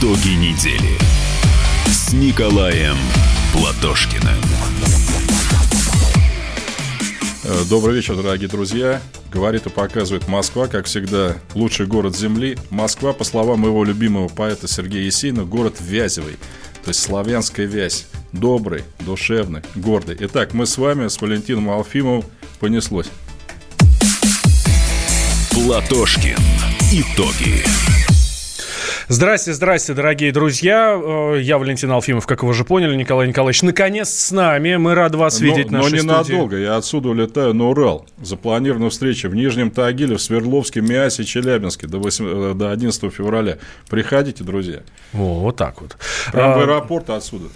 Итоги недели с Николаем Платошкиным. Э, добрый вечер, дорогие друзья. Говорит и показывает Москва, как всегда, лучший город Земли. Москва, по словам моего любимого поэта Сергея Есина, город вязевый. То есть славянская вязь. Добрый, душевный, гордый. Итак, мы с вами, с Валентином Алфимовым, понеслось. Платошкин. Итоги. Здрасте, здрасте, дорогие друзья. Э, я Валентин Алфимов, как вы уже поняли, Николай Николаевич. Наконец с нами. Мы рады вас видеть но, в нашей Но ненадолго. Студии. Я отсюда улетаю на Урал. Запланирована встреча в Нижнем Тагиле, в Свердловске, Миасе, Челябинске до, 8, э, до 11 февраля. Приходите, друзья. О, вот так вот. Прямо а... в аэропорт отсюда.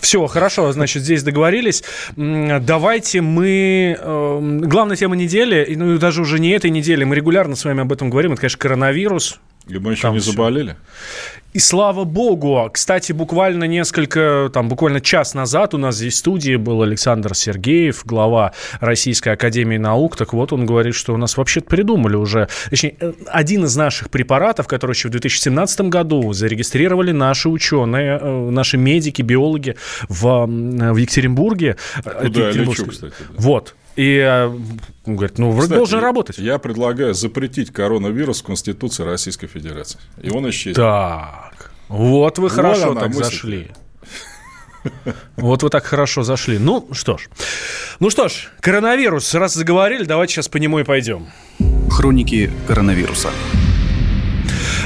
Все, хорошо, значит, здесь договорились. Давайте мы... Э, главная тема недели, ну, даже уже не этой недели, мы регулярно с вами об этом говорим, это, конечно, коронавирус. И мы еще там не все. заболели. И слава богу. Кстати, буквально несколько, там, буквально час назад у нас здесь в студии был Александр Сергеев, глава Российской Академии Наук. Так вот, он говорит, что у нас вообще-то придумали уже... Точнее, э, один из наших препаратов, который еще в 2017 году зарегистрировали наши ученые, э, наши медики, биологи в, в Екатеринбурге. Куда я лечу, кстати. Да. Вот. И э, он говорит, ну, вроде Кстати, должен работать. Я предлагаю запретить коронавирус в Конституции Российской Федерации. И он исчезнет. Так, вот вы хорошо вот так мысль. зашли. Вот вы так хорошо зашли. Ну, что ж. Ну что ж, коронавирус. Раз заговорили, давайте сейчас по нему и пойдем. Хроники коронавируса.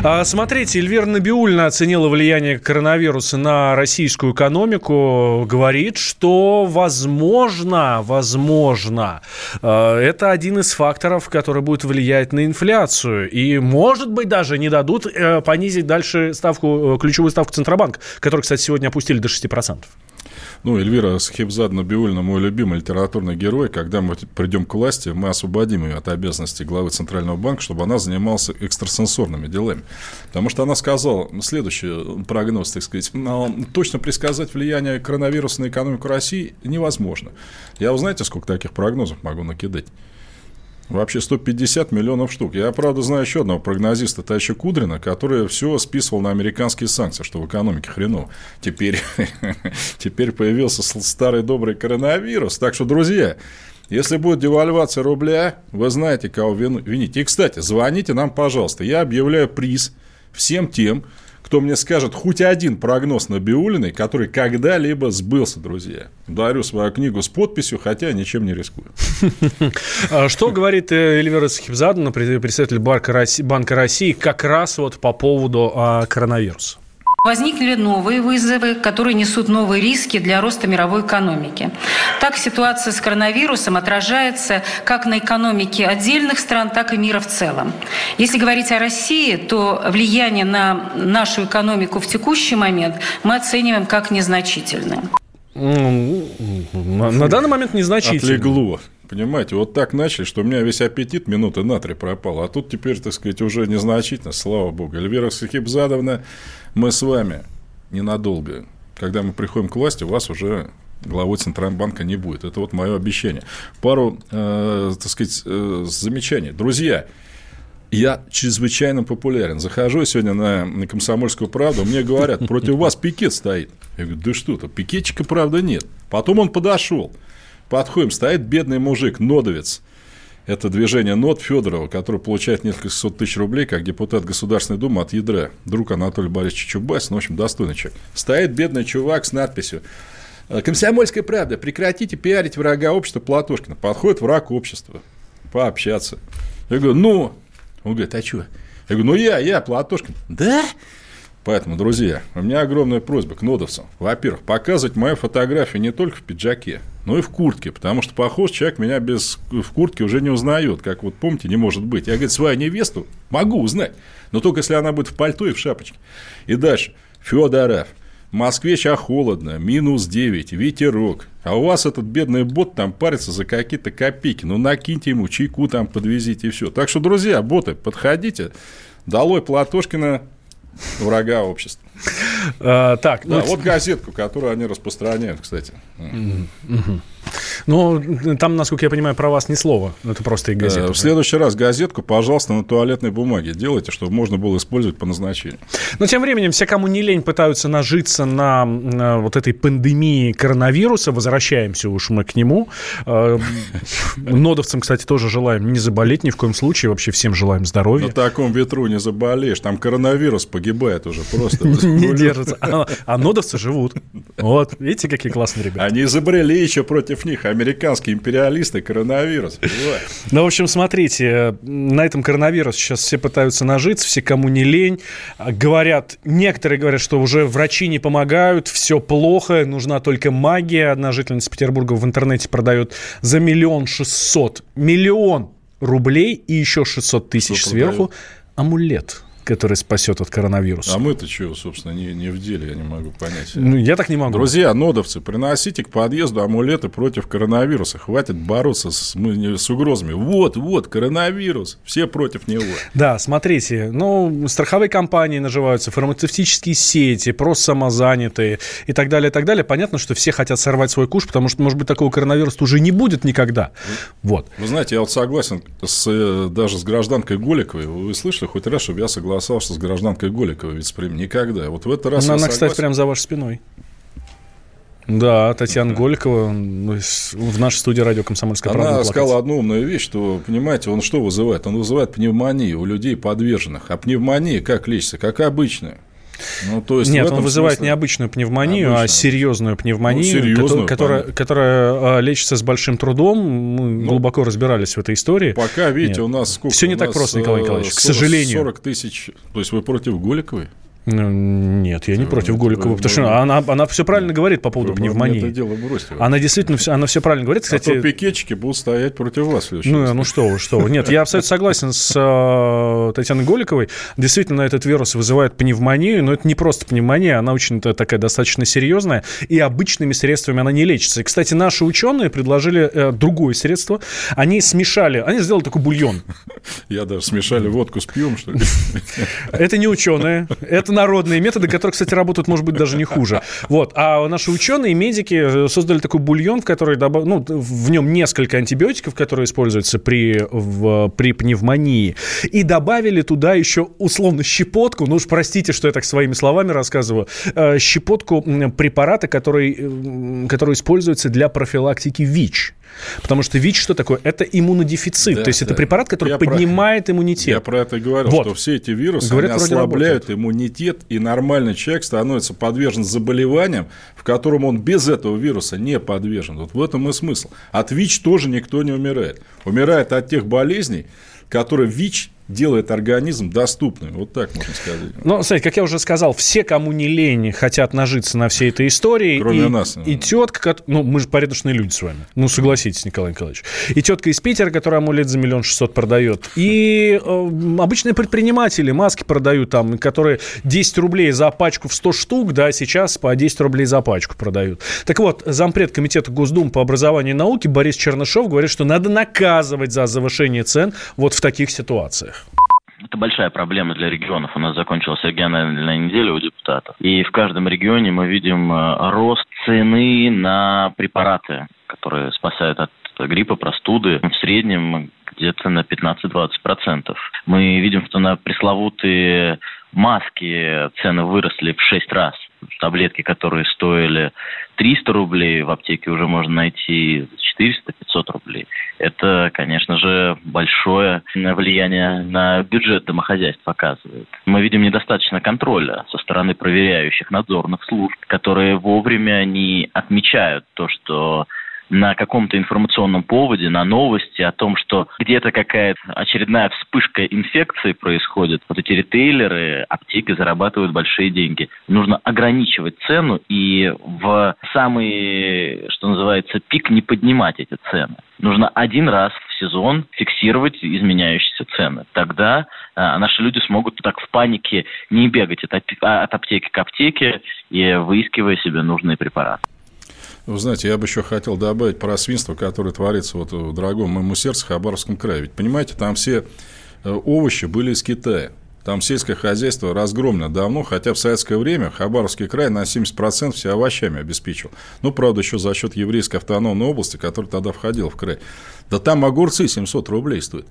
А, смотрите, Эльвира Набиульна оценила влияние коронавируса на российскую экономику. Говорит, что возможно, возможно, а, это один из факторов, который будет влиять на инфляцию. И, может быть, даже не дадут э, понизить дальше ставку, э, ключевую ставку Центробанка, которую, кстати, сегодня опустили до 6%. Ну, Эльвира Схибзадна Биульна, мой любимый литературный герой. Когда мы придем к власти, мы освободим ее от обязанностей главы Центрального банка, чтобы она занималась экстрасенсорными делами. Потому что она сказала следующий прогноз, так сказать, точно предсказать влияние коронавируса на экономику России невозможно. Я, вы знаете, сколько таких прогнозов могу накидать? Вообще 150 миллионов штук. Я, правда, знаю еще одного прогнозиста, Таща Кудрина, который все списывал на американские санкции, что в экономике хреново. Теперь, теперь появился старый добрый коронавирус. Так что, друзья, если будет девальвация рубля, вы знаете, кого винить. И, кстати, звоните нам, пожалуйста. Я объявляю приз всем тем, кто мне скажет хоть один прогноз на Биулиной, который когда-либо сбылся, друзья. Дарю свою книгу с подписью, хотя ничем не рискую. А что говорит э, Эльвира Сахибзадовна, председатель Банка России, как раз вот по поводу а, коронавируса? Возникли новые вызовы, которые несут новые риски для роста мировой экономики. Так ситуация с коронавирусом отражается как на экономике отдельных стран, так и мира в целом. Если говорить о России, то влияние на нашу экономику в текущий момент мы оцениваем как незначительное. На данный момент незначительно. Отлегло. Понимаете, вот так начали, что у меня весь аппетит минуты на три пропал. А тут теперь, так сказать, уже незначительно, слава богу. Эльвира Сахибзадовна, мы с вами ненадолго. Когда мы приходим к власти, у вас уже главой Центрального не будет. Это вот мое обещание. Пару, э, так сказать, э, замечаний. Друзья, я чрезвычайно популярен. Захожу сегодня на, на комсомольскую правду, мне говорят, против вас пикет стоит. Я говорю, да что-то, пикетчика, правда, нет. Потом он подошел. Подходим, стоит бедный мужик, нодовец. Это движение НОД Федорова, который получает несколько сот тысяч рублей как депутат Государственной Думы от ядра. Друг Анатолия Борисовича Чубайс, ну, в общем, достойный человек. Стоит бедный чувак с надписью «Комсомольская правда, прекратите пиарить врага общества Платошкина». Подходит враг общества, пообщаться. Я говорю, ну, он говорит, а что? Я говорю, ну я, я, Платошкин. Да? Поэтому, друзья, у меня огромная просьба к нодовцам. Во-первых, показывать мою фотографию не только в пиджаке, но и в куртке, потому что похож человек меня без в куртке уже не узнает, как вот помните, не может быть. Я, говорит, свою невесту могу узнать, но только если она будет в пальто и в шапочке. И дальше. Федоров. В Москве сейчас холодно, минус 9, ветерок. А у вас этот бедный бот там парится за какие-то копейки. Ну, накиньте ему чайку там, подвезите и все. Так что, друзья, боты, подходите. Долой Платошкина, врага общества. А, так, ну, вот газетку, которую они распространяют, кстати. Ну, там, насколько я понимаю, про вас ни слова. Это просто и э, газета. В следующий раз газетку, пожалуйста, на туалетной бумаге делайте, чтобы можно было использовать по назначению. Но тем временем все, кому не лень, пытаются нажиться на, на вот этой пандемии коронавируса. Возвращаемся уж мы к нему. Э, нодовцам, кстати, тоже желаем не заболеть ни в коем случае. Вообще всем желаем здоровья. На таком ветру не заболеешь. Там коронавирус погибает уже просто. Не держится. А, а нодовцы живут. Вот, видите, какие классные ребята. Они изобрели еще против них американские империалисты коронавирус. Ну, в общем, смотрите, на этом коронавирус сейчас все пытаются нажиться, все, кому не лень. Говорят, некоторые говорят, что уже врачи не помогают, все плохо, нужна только магия. Одна жительница Петербурга в интернете продает за миллион шестьсот, миллион рублей и еще 600 тысяч сверху амулет который спасет от коронавируса. А мы-то чего, собственно, не, не в деле, я не могу понять. Ну, я так не могу. Друзья, нодовцы, приносите к подъезду амулеты против коронавируса. Хватит бороться с, с угрозами. Вот, вот, коронавирус. Все против него. Да, смотрите, ну, страховые компании наживаются, фармацевтические сети, просто самозанятые и так далее, и так далее. Понятно, что все хотят сорвать свой куш, потому что, может быть, такого коронавируса уже не будет никогда. Вот. Вы знаете, я вот согласен с, э, даже с гражданкой Голиковой. Вы слышали хоть раз, чтобы я согласен согласовался с гражданкой Голиковой вице Никогда. Вот в этот раз Она, она кстати, прямо за вашей спиной. Да, Татьяна Голикова ну, в нашей студии радио «Комсомольская правда». Она сказала одну умную вещь, что, понимаете, он что вызывает? Он вызывает пневмонию у людей подверженных. А пневмония как лечится? Как обычная. Ну, то есть Нет, он вызывает смысле... не обычную пневмонию, Обычно. а серьезную пневмонию, ну, серьезную, которая, которая, лечится с большим трудом. Мы ну, глубоко разбирались в этой истории. Пока, видите, Нет. у нас сколько? Все не так просто, Николай Николаевич, 40, к сожалению. 40 тысяч. То есть вы против Голиковой? Ну, нет, я не ну, против Голикова, потому что она, она все правильно говорит по поводу пневмонии. Это дело бросьте. Она действительно все, она все правильно говорит. Кстати, а то пикетчики будут стоять против вас. Ну, ну что вы, что вы. Нет, я абсолютно согласен с э, Татьяной Голиковой. Действительно, этот вирус вызывает пневмонию, но это не просто пневмония, она очень такая достаточно серьезная, и обычными средствами она не лечится. И, кстати, наши ученые предложили э, другое средство. Они смешали, они сделали такой бульон. Я даже смешали водку с пьем, что ли. Это не ученые, это народные методы, которые, кстати, работают, может быть, даже не хуже. Вот. А наши ученые, медики э, создали такой бульон, в который добав... ну, в нем несколько антибиотиков, которые используются при, в, при пневмонии, и добавили туда еще условно щепотку, ну уж простите, что я так своими словами рассказываю, э, щепотку препарата, который, э, который используется для профилактики ВИЧ. Потому что ВИЧ что такое? Это иммунодефицит. Да, То есть да. это препарат, который я поднимает про... иммунитет. Я про это и говорил, вот. что все эти вирусы Говорят, они ослабляют иммунитет, и нормальный человек становится подвержен заболеваниям, в котором он без этого вируса не подвержен. Вот в этом и смысл. От ВИЧ тоже никто не умирает. Умирает от тех болезней, которые ВИЧ делает организм доступным. Вот так можно сказать. Ну, смотрите, как я уже сказал, все, кому не лень, хотят нажиться на всей этой истории. Кроме и, нас. И тетка, ну, мы же порядочные люди с вами. Ну, согласитесь, Николай Николаевич. И тетка из Питера, которая амулет за миллион шестьсот продает. И э, обычные предприниматели маски продают там, которые 10 рублей за пачку в 100 штук, да, сейчас по 10 рублей за пачку продают. Так вот, зампред комитета Госдумы по образованию и науке Борис Чернышов говорит, что надо наказывать за завышение цен вот в таких ситуациях. Это большая проблема для регионов. У нас закончилась региональная неделя у депутатов. И в каждом регионе мы видим э, рост цены на препараты, которые спасают от гриппа, простуды. В среднем где-то на 15-20%. Мы видим, что на пресловутые маски цены выросли в 6 раз таблетки, которые стоили 300 рублей, в аптеке уже можно найти 400-500 рублей. Это, конечно же, большое влияние на бюджет домохозяйств показывает. Мы видим недостаточно контроля со стороны проверяющих надзорных служб, которые вовремя не отмечают то, что на каком-то информационном поводе, на новости о том, что где-то какая-то очередная вспышка инфекции происходит, вот эти ритейлеры, аптеки зарабатывают большие деньги. Нужно ограничивать цену и в самый, что называется, пик не поднимать эти цены. Нужно один раз в сезон фиксировать изменяющиеся цены. Тогда а, наши люди смогут так в панике не бегать от, от аптеки к аптеке и выискивая себе нужные препараты. Вы знаете, я бы еще хотел добавить про свинство, которое творится вот в дорогом моему сердцу Хабаровском крае. Ведь, понимаете, там все э, овощи были из Китая. Там сельское хозяйство разгромлено давно, хотя в советское время Хабаровский край на 70% все овощами обеспечил. Ну, правда, еще за счет еврейской автономной области, которая тогда входила в край. Да там огурцы 700 рублей стоят.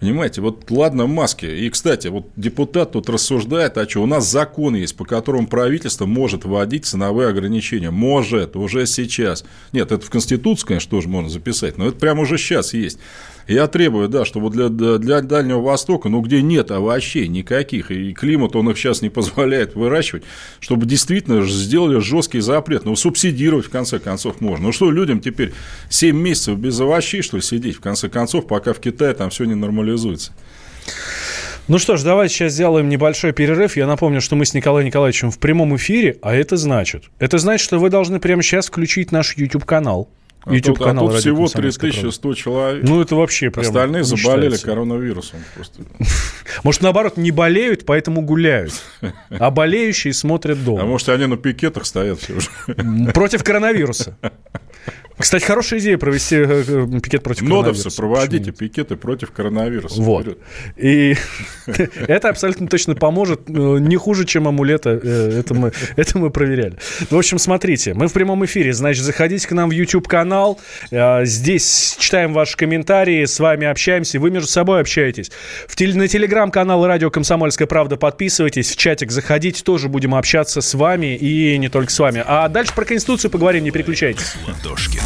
Понимаете, вот ладно маски. И, кстати, вот депутат тут рассуждает, а что, у нас закон есть, по которому правительство может вводить ценовые ограничения. Может, уже сейчас. Нет, это в Конституции, конечно, тоже можно записать, но это прямо уже сейчас есть. Я требую, да, чтобы для, для Дальнего Востока, ну, где нет овощей никаких, и климат он их сейчас не позволяет выращивать, чтобы действительно сделали жесткий запрет. Ну, субсидировать, в конце концов, можно. Ну, что людям теперь 7 месяцев без овощей, что ли, сидеть, в конце концов, пока в Китае там все не нормализуется? Ну что ж, давайте сейчас сделаем небольшой перерыв. Я напомню, что мы с Николаем Николаевичем в прямом эфире, а это значит? Это значит, что вы должны прямо сейчас включить наш YouTube-канал. YouTube канал. А тут, а всего 3100 человек. Ну, это вообще прям Остальные заболели коронавирусом. Просто. Может, наоборот, не болеют, поэтому гуляют. А болеющие смотрят дома. А может, они на пикетах стоят все уже. Против коронавируса. Кстати, хорошая идея провести э, э, пикет против Нодовцы, коронавируса. проводите пикеты против коронавируса. Вот. И это абсолютно точно поможет. Э, не хуже, чем амулета. Это мы, это мы проверяли. В общем, смотрите, мы в прямом эфире. Значит, заходите к нам в YouTube-канал. Здесь читаем ваши комментарии, с вами общаемся. Вы между собой общаетесь. В теле, на телеграм-канал «Радио Комсомольская правда» подписывайтесь. В чатик заходите. Тоже будем общаться с вами и не только с вами. А дальше про Конституцию поговорим. Не переключайтесь. Ладошкина.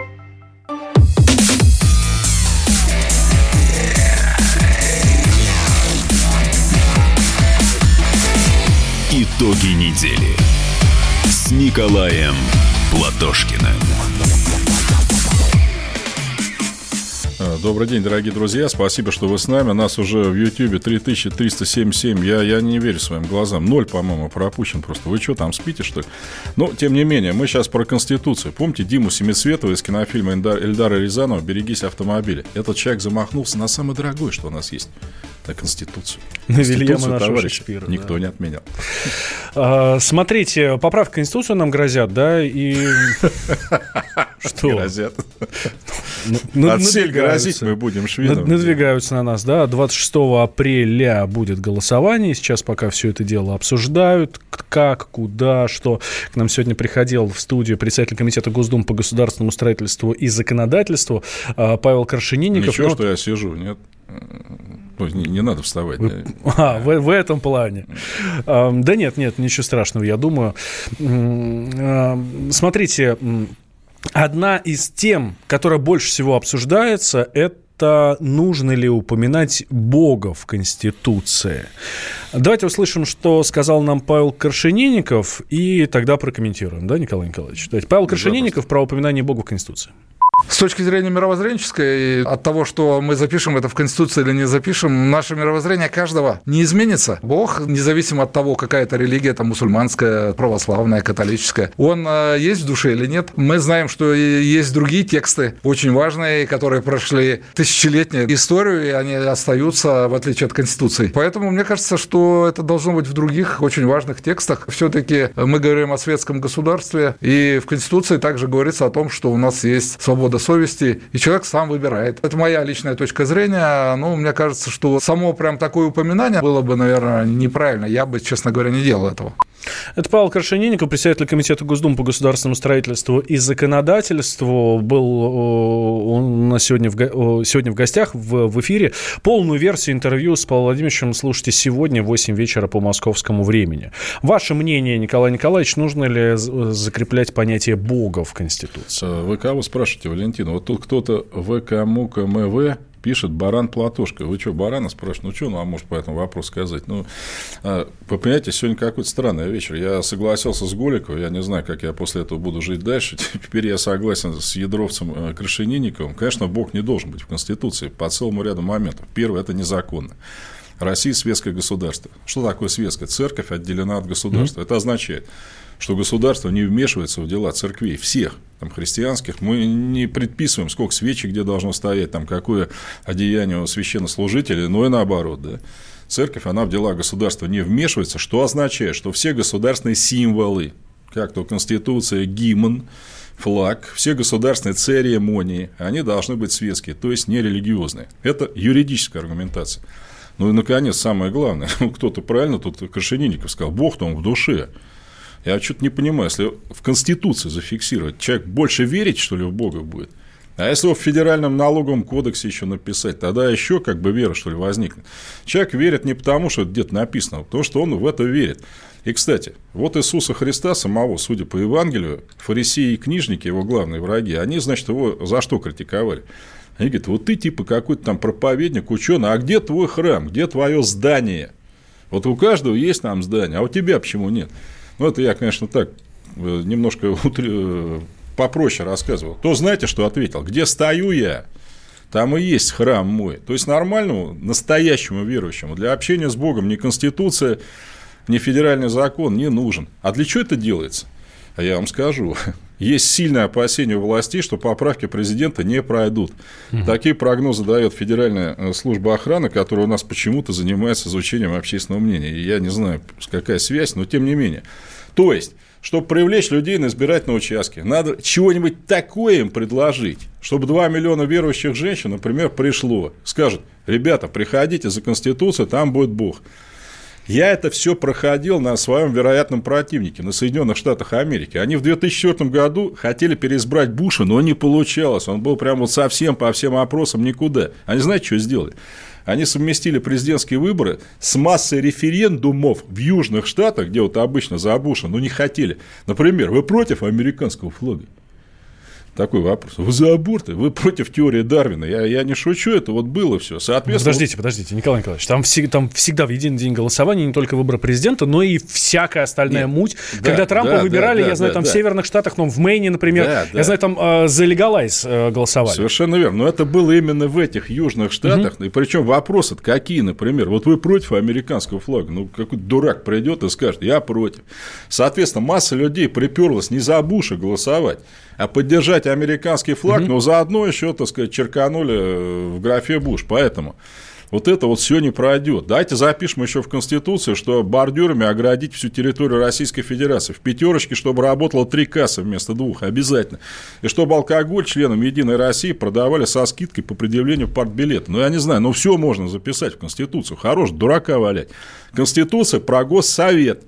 Итоги недели с Николаем Платошкиным. А, добрый день, дорогие друзья. Спасибо, что вы с нами. Нас уже в Ютьюбе 3377. Я, я не верю своим глазам. Ноль, по-моему, пропущен просто. Вы что, там спите, что ли? Но, тем не менее, мы сейчас про Конституцию. Помните Диму Семицветова из кинофильма Эльдара Рязанова «Берегись автомобиля»? Этот человек замахнулся на самое дорогое, что у нас есть на Конституцию. На Вильяма товарищ Шекспира, никто да. не отменял. А, смотрите, поправка Конституцию нам грозят, да, и... Что? Грозят. Ну, От всех грозить мы будем шведом. Надвигаются на нас, да. 26 апреля будет голосование. Сейчас пока все это дело обсуждают. Как, куда, что. К нам сегодня приходил в студию председатель комитета Госдумы по государственному строительству и законодательству а, Павел Крашенинников. Ничего, что я сижу, нет? Ну, не, не надо вставать. Вы... Да. А, в, в этом плане. А, да нет, нет, ничего страшного, я думаю. А, смотрите, одна из тем, которая больше всего обсуждается, это нужно ли упоминать Бога в Конституции. Давайте услышим, что сказал нам Павел Коршенинников, и тогда прокомментируем, да, Николай Николаевич? Давайте. Павел Коршенинников про упоминание Бога в Конституции. С точки зрения мировоззренческой, от того, что мы запишем это в Конституции или не запишем, наше мировоззрение каждого не изменится. Бог, независимо от того, какая это религия, там мусульманская, православная, католическая, он э, есть в душе или нет. Мы знаем, что есть другие тексты, очень важные, которые прошли тысячелетнюю историю, и они остаются, в отличие от Конституции. Поэтому мне кажется, что это должно быть в других очень важных текстах. Все-таки мы говорим о светском государстве, и в Конституции также говорится о том, что у нас есть свобода свобода совести, и человек сам выбирает. Это моя личная точка зрения. Ну, мне кажется, что само прям такое упоминание было бы, наверное, неправильно. Я бы, честно говоря, не делал этого. Это Павел Крашенинников, председатель Комитета Госдумы по государственному строительству и законодательству. Был он на сегодня в, сегодня в гостях в, в эфире. Полную версию интервью с Павлом Владимировичем слушайте сегодня в 8 вечера по московскому времени. Ваше мнение, Николай Николаевич, нужно ли закреплять понятие Бога в Конституции? Вы кого спрашиваете, Валентин? Вот тут кто-то ВК МУК МВ пишет Баран Платошка. Вы что, Барана спрашиваете? Ну, что ну, а может по этому вопросу сказать? Ну, а, вы понимаете, сегодня какой-то странный вечер. Я согласился с Голиковым, я не знаю, как я после этого буду жить дальше. Теперь я согласен с Ядровцем э, Крашенинниковым. Конечно, Бог не должен быть в Конституции по целому ряду моментов. Первое – это незаконно. Россия светское государство. Что такое светское? Церковь отделена от государства. Mm-hmm. Это означает, что государство не вмешивается в дела церквей, всех там, христианских. Мы не предписываем, сколько свечи где должно стоять, там, какое одеяние у священнослужителя, но и наоборот. Да? Церковь, она в дела государства не вмешивается, что означает, что все государственные символы, как то Конституция, гимн, флаг, все государственные церемонии, они должны быть светские, то есть не религиозные. Это юридическая аргументация. Ну и, наконец, самое главное, кто-то правильно тут Крашенинников сказал, Бог-то он в душе. Я что-то не понимаю, если в Конституции зафиксировать, человек больше верить, что ли, в Бога будет? А если его в федеральном налоговом кодексе еще написать, тогда еще как бы вера, что ли, возникнет. Человек верит не потому, что это где-то написано, а потому что он в это верит. И, кстати, вот Иисуса Христа самого, судя по Евангелию, фарисеи и книжники, его главные враги, они, значит, его за что критиковали? Они говорят, вот ты типа какой-то там проповедник, ученый, а где твой храм, где твое здание? Вот у каждого есть там здание, а у тебя почему нет? Ну, это я, конечно, так э, немножко э, попроще рассказывал. То знаете, что ответил? Где стою я, там и есть храм мой. То есть нормальному, настоящему верующему для общения с Богом ни Конституция, ни федеральный закон не нужен. А для чего это делается? А я вам скажу. Есть сильное опасение у властей, что поправки президента не пройдут. Угу. Такие прогнозы дает Федеральная э, служба охраны, которая у нас почему-то занимается изучением общественного мнения. И я не знаю, какая связь, но тем не менее. То есть, чтобы привлечь людей на избирательные участки, надо чего-нибудь такое им предложить, чтобы 2 миллиона верующих женщин, например, пришло, скажет, ребята, приходите за Конституцию, там будет Бог. Я это все проходил на своем вероятном противнике, на Соединенных Штатах Америки. Они в 2004 году хотели переизбрать Буша, но не получалось. Он был прям вот совсем по всем опросам никуда. Они знаете, что сделали? Они совместили президентские выборы с массой референдумов в Южных Штатах, где вот обычно за Буша, но не хотели. Например, вы против американского флага? Такой вопрос. Вы за аборты? Вы против теории Дарвина? Я, я не шучу, это вот было все. Соответственно, подождите, подождите, Николай Николаевич, там, всег, там всегда в един день голосования не только выборы президента, но и всякая остальная Нет. муть. Да, Когда Трампа да, выбирали, да, я знаю, да, там да. в северных штатах, ну, в Мэйне, например, да, да. я знаю, там э, за легалайз э, голосовали. Совершенно верно. Но это было именно в этих южных штатах. Угу. И причем вопросы какие, например, вот вы против американского флага? Ну, какой дурак придет и скажет, я против. Соответственно, масса людей приперлась не за Буша голосовать, поддержать американский флаг, угу. но заодно еще, так сказать, черканули э, в графе Буш. Поэтому вот это вот все не пройдет. Давайте запишем еще в Конституцию, что бордюрами оградить всю территорию Российской Федерации. В пятерочке, чтобы работало три кассы вместо двух, обязательно. И чтобы алкоголь членам Единой России продавали со скидкой по предъявлению партбилета. Ну, я не знаю, но все можно записать в Конституцию. Хорош дурака валять. Конституция про госсовет,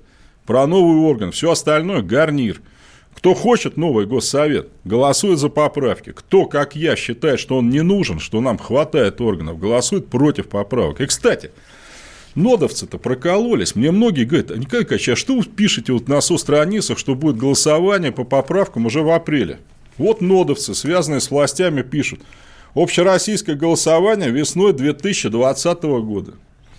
про новый орган, все остальное гарнир – кто хочет новый госсовет, голосует за поправки. Кто, как я, считает, что он не нужен, что нам хватает органов, голосует против поправок. И, кстати, нодовцы-то прокололись. Мне многие говорят, а Николай Николаевич, а что вы пишете вот на со-страницах, что будет голосование по поправкам уже в апреле? Вот нодовцы, связанные с властями, пишут. Общероссийское голосование весной 2020 года.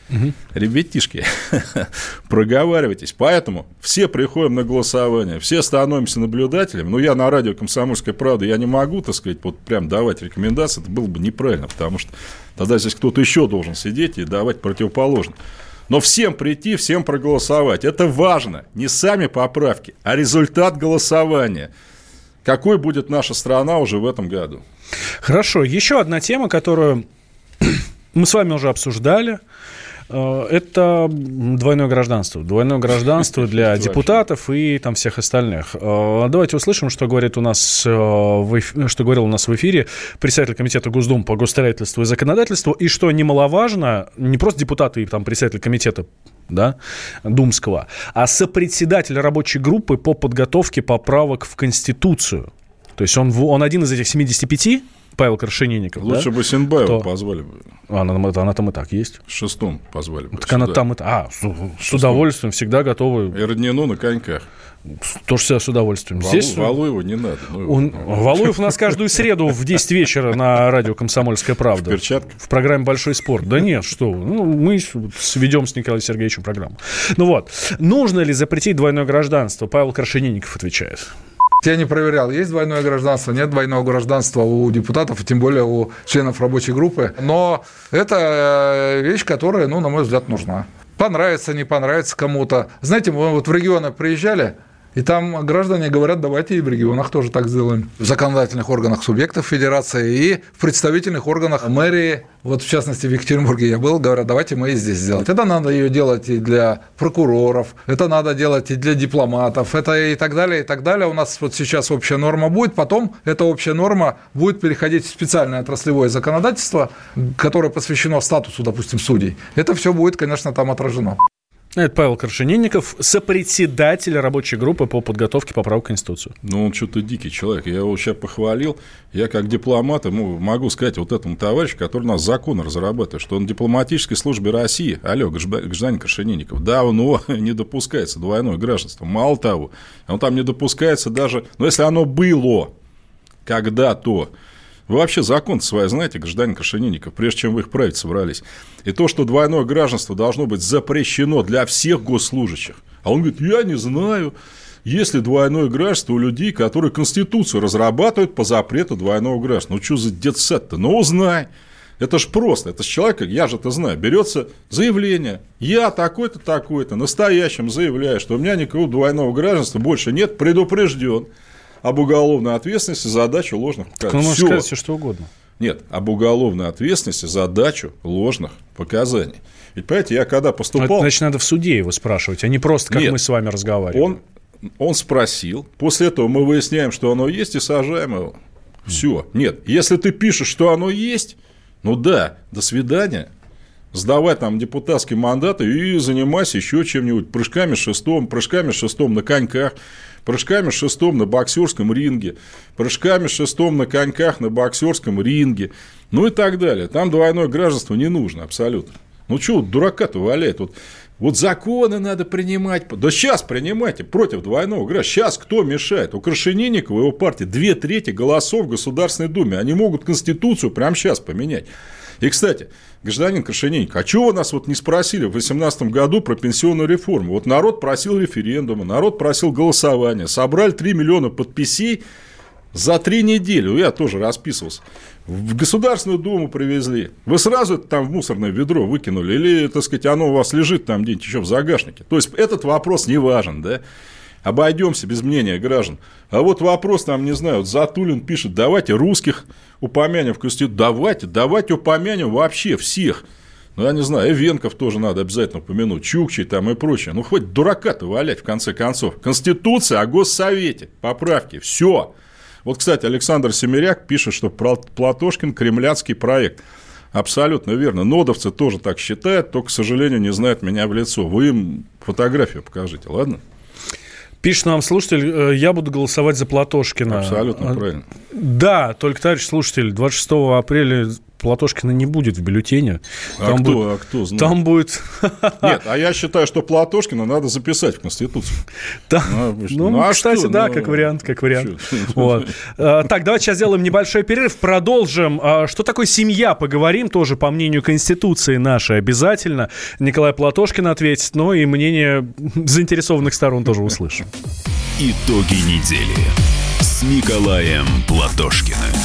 Угу. Ребятишки, проговаривайтесь. Поэтому все приходим на голосование, все становимся наблюдателем. Но я на радио «Комсомольская правда» я не могу, так сказать, вот прям давать рекомендации. Это было бы неправильно, потому что тогда здесь кто-то еще должен сидеть и давать противоположно. Но всем прийти, всем проголосовать. Это важно. Не сами поправки, а результат голосования. Какой будет наша страна уже в этом году? Хорошо. Еще одна тема, которую мы с вами уже обсуждали. Э, это двойное гражданство. Двойное гражданство для депутатов и там всех остальных. Э, давайте услышим, что говорит у нас, э, что говорил у нас в эфире председатель комитета Госдумы по госстроительству и законодательству, и что немаловажно, не просто депутаты и там председатель комитета да, Думского, а сопредседатель рабочей группы по подготовке поправок в Конституцию. То есть он, он один из этих 75 Павел Крашенинников. Лучше да? бы Синбаева то... позвали бы. Она, она, она там и так есть. Шестом позвали бы. Так сюда. она там и А, с, с удовольствием, всегда готовы. И Роднину на коньках. Тоже с удовольствием. Валу, Здесь... Валуеву не надо. Ну, Он... ну. Валуев у нас каждую среду в 10 вечера на радио «Комсомольская правда». В перчатках? В программе «Большой спорт». Да нет, что ну, мы сведем с Николаем Сергеевичем программу. Ну вот. Нужно ли запретить двойное гражданство? Павел Крашенинников отвечает. Я не проверял, есть двойное гражданство, нет двойного гражданства у депутатов, и тем более у членов рабочей группы. Но это э, вещь, которая, ну, на мой взгляд, нужна. Понравится, не понравится кому-то. Знаете, мы вот в регионы приезжали, и там граждане говорят, давайте и в регионах тоже так сделаем. В законодательных органах субъектов федерации и в представительных органах мэрии, вот в частности в Екатеринбурге я был, говорят, давайте мы и здесь сделать. Это надо ее делать и для прокуроров, это надо делать и для дипломатов, это и так далее, и так далее. У нас вот сейчас общая норма будет, потом эта общая норма будет переходить в специальное отраслевое законодательство, которое посвящено статусу, допустим, судей. Это все будет, конечно, там отражено. Это Павел Крашенинников, сопредседатель рабочей группы по подготовке поправок к Конституцию. Ну, он что-то дикий человек. Я его сейчас похвалил. Я как дипломат ему могу сказать вот этому товарищу, который у нас закон разрабатывает, что он в дипломатической службе России, алло, гражданин Крашенинников, да, у него не допускается двойное гражданство. Мало того, он там не допускается даже, ну, если оно было когда-то, вы вообще закон свой знаете, гражданин Крашенинников, прежде чем вы их править собрались. И то, что двойное гражданство должно быть запрещено для всех госслужащих. А он говорит, я не знаю, есть ли двойное гражданство у людей, которые Конституцию разрабатывают по запрету двойного гражданства. Ну, что за детсет-то? Ну, узнай. Это ж просто. Это ж человек, я же это знаю, берется заявление. Я такой-то, такой-то, настоящим заявляю, что у меня никакого двойного гражданства больше нет, предупрежден об уголовной ответственности за дачу ложных показаний. Так он может сказать все, что угодно. Нет, об уголовной ответственности за дачу ложных показаний. Ведь, понимаете, я когда поступал... Это, значит, надо в суде его спрашивать, а не просто, как Нет, мы с вами разговариваем. Он, он спросил, после этого мы выясняем, что оно есть, и сажаем его. Все. Нет, если ты пишешь, что оно есть, ну да, до свидания. Сдавай там депутатский мандат и занимайся еще чем-нибудь. Прыжками шестом, прыжками шестом на коньках прыжками шестом на боксерском ринге, прыжками шестом на коньках на боксерском ринге, ну и так далее. Там двойное гражданство не нужно абсолютно. Ну, что дурака-то валяет? Вот, вот законы надо принимать. Да сейчас принимайте против двойного гражданства. Сейчас кто мешает? У Крашенинникова и его партии две трети голосов в Государственной Думе. Они могут Конституцию прямо сейчас поменять. И, кстати, гражданин Крашенинник, а чего вы нас вот не спросили в 2018 году про пенсионную реформу? Вот народ просил референдума, народ просил голосования, собрали 3 миллиона подписей за три недели, я тоже расписывался, в Государственную Думу привезли. Вы сразу это там в мусорное ведро выкинули? Или, так сказать, оно у вас лежит там где-нибудь еще в загашнике? То есть, этот вопрос не важен, да? Обойдемся без мнения граждан. А вот вопрос там, не знаю, вот Затулин пишет, давайте русских упомянем в Конституции. Давайте, давайте упомянем вообще всех. Ну, я не знаю, Эвенков тоже надо обязательно упомянуть, Чукчи там и прочее. Ну, хоть дурака-то валять, в конце концов. Конституция о Госсовете, поправки, все. Вот, кстати, Александр Семеряк пишет, что Платошкин – кремлянский проект. Абсолютно верно. Нодовцы тоже так считают, только, к сожалению, не знают меня в лицо. Вы им фотографию покажите, ладно? Пишет нам слушатель, э, я буду голосовать за Платошкина. Абсолютно а, правильно. Да, только, товарищ слушатель, 26 апреля Платошкина не будет в бюллетене. А там кто, будет, а кто знает? Там будет... Нет, а я считаю, что Платошкина надо записать в Конституцию. Там... Ну, ну, ну а кстати, что? да, ну, как вариант, как вариант. Вот. А, так, давайте сейчас сделаем небольшой перерыв, продолжим. А, что такое семья, поговорим тоже по мнению Конституции нашей обязательно. Николай Платошкин ответит, но и мнение заинтересованных сторон тоже услышим. Итоги недели с Николаем Платошкиным.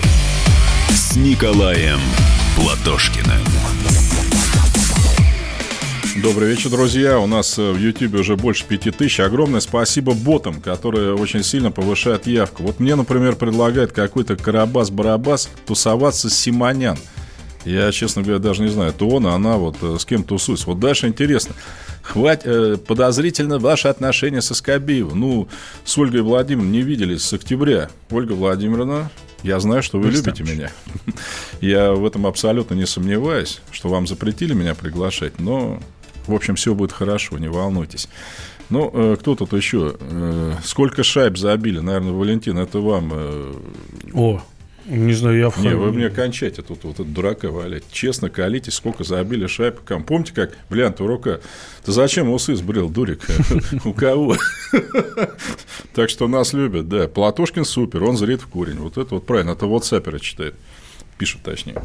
Николаем Платошкиным. Добрый вечер, друзья. У нас э, в YouTube уже больше пяти тысяч. Огромное спасибо ботам, которые очень сильно повышают явку. Вот мне, например, предлагает какой-то Карабас-Барабас тусоваться с Симонян. Я, честно говоря, даже не знаю, то он, а она вот э, с кем тусуется. Вот дальше интересно. Хватит, э, подозрительно ваши отношения со Скобеевым. Ну, с Ольгой Владимировной не виделись с октября. Ольга Владимировна, я знаю, что вы любите меня. Я в этом абсолютно не сомневаюсь, что вам запретили меня приглашать, но, в общем, все будет хорошо, не волнуйтесь. Ну, э, кто тут еще? Э, сколько шайб забили? Наверное, Валентин, это вам. э, О, не знаю, я... в- Не, вы мне кончайте тут вот этот дурака валять. Честно, колитесь, сколько забили шайб. Помните, как, ты рука, ты зачем усы сбрил, дурик? У кого? Так что нас любят, да. Платошкин супер, он зрит в корень. Вот это вот правильно, это вот саперы читает. Пишут точнее.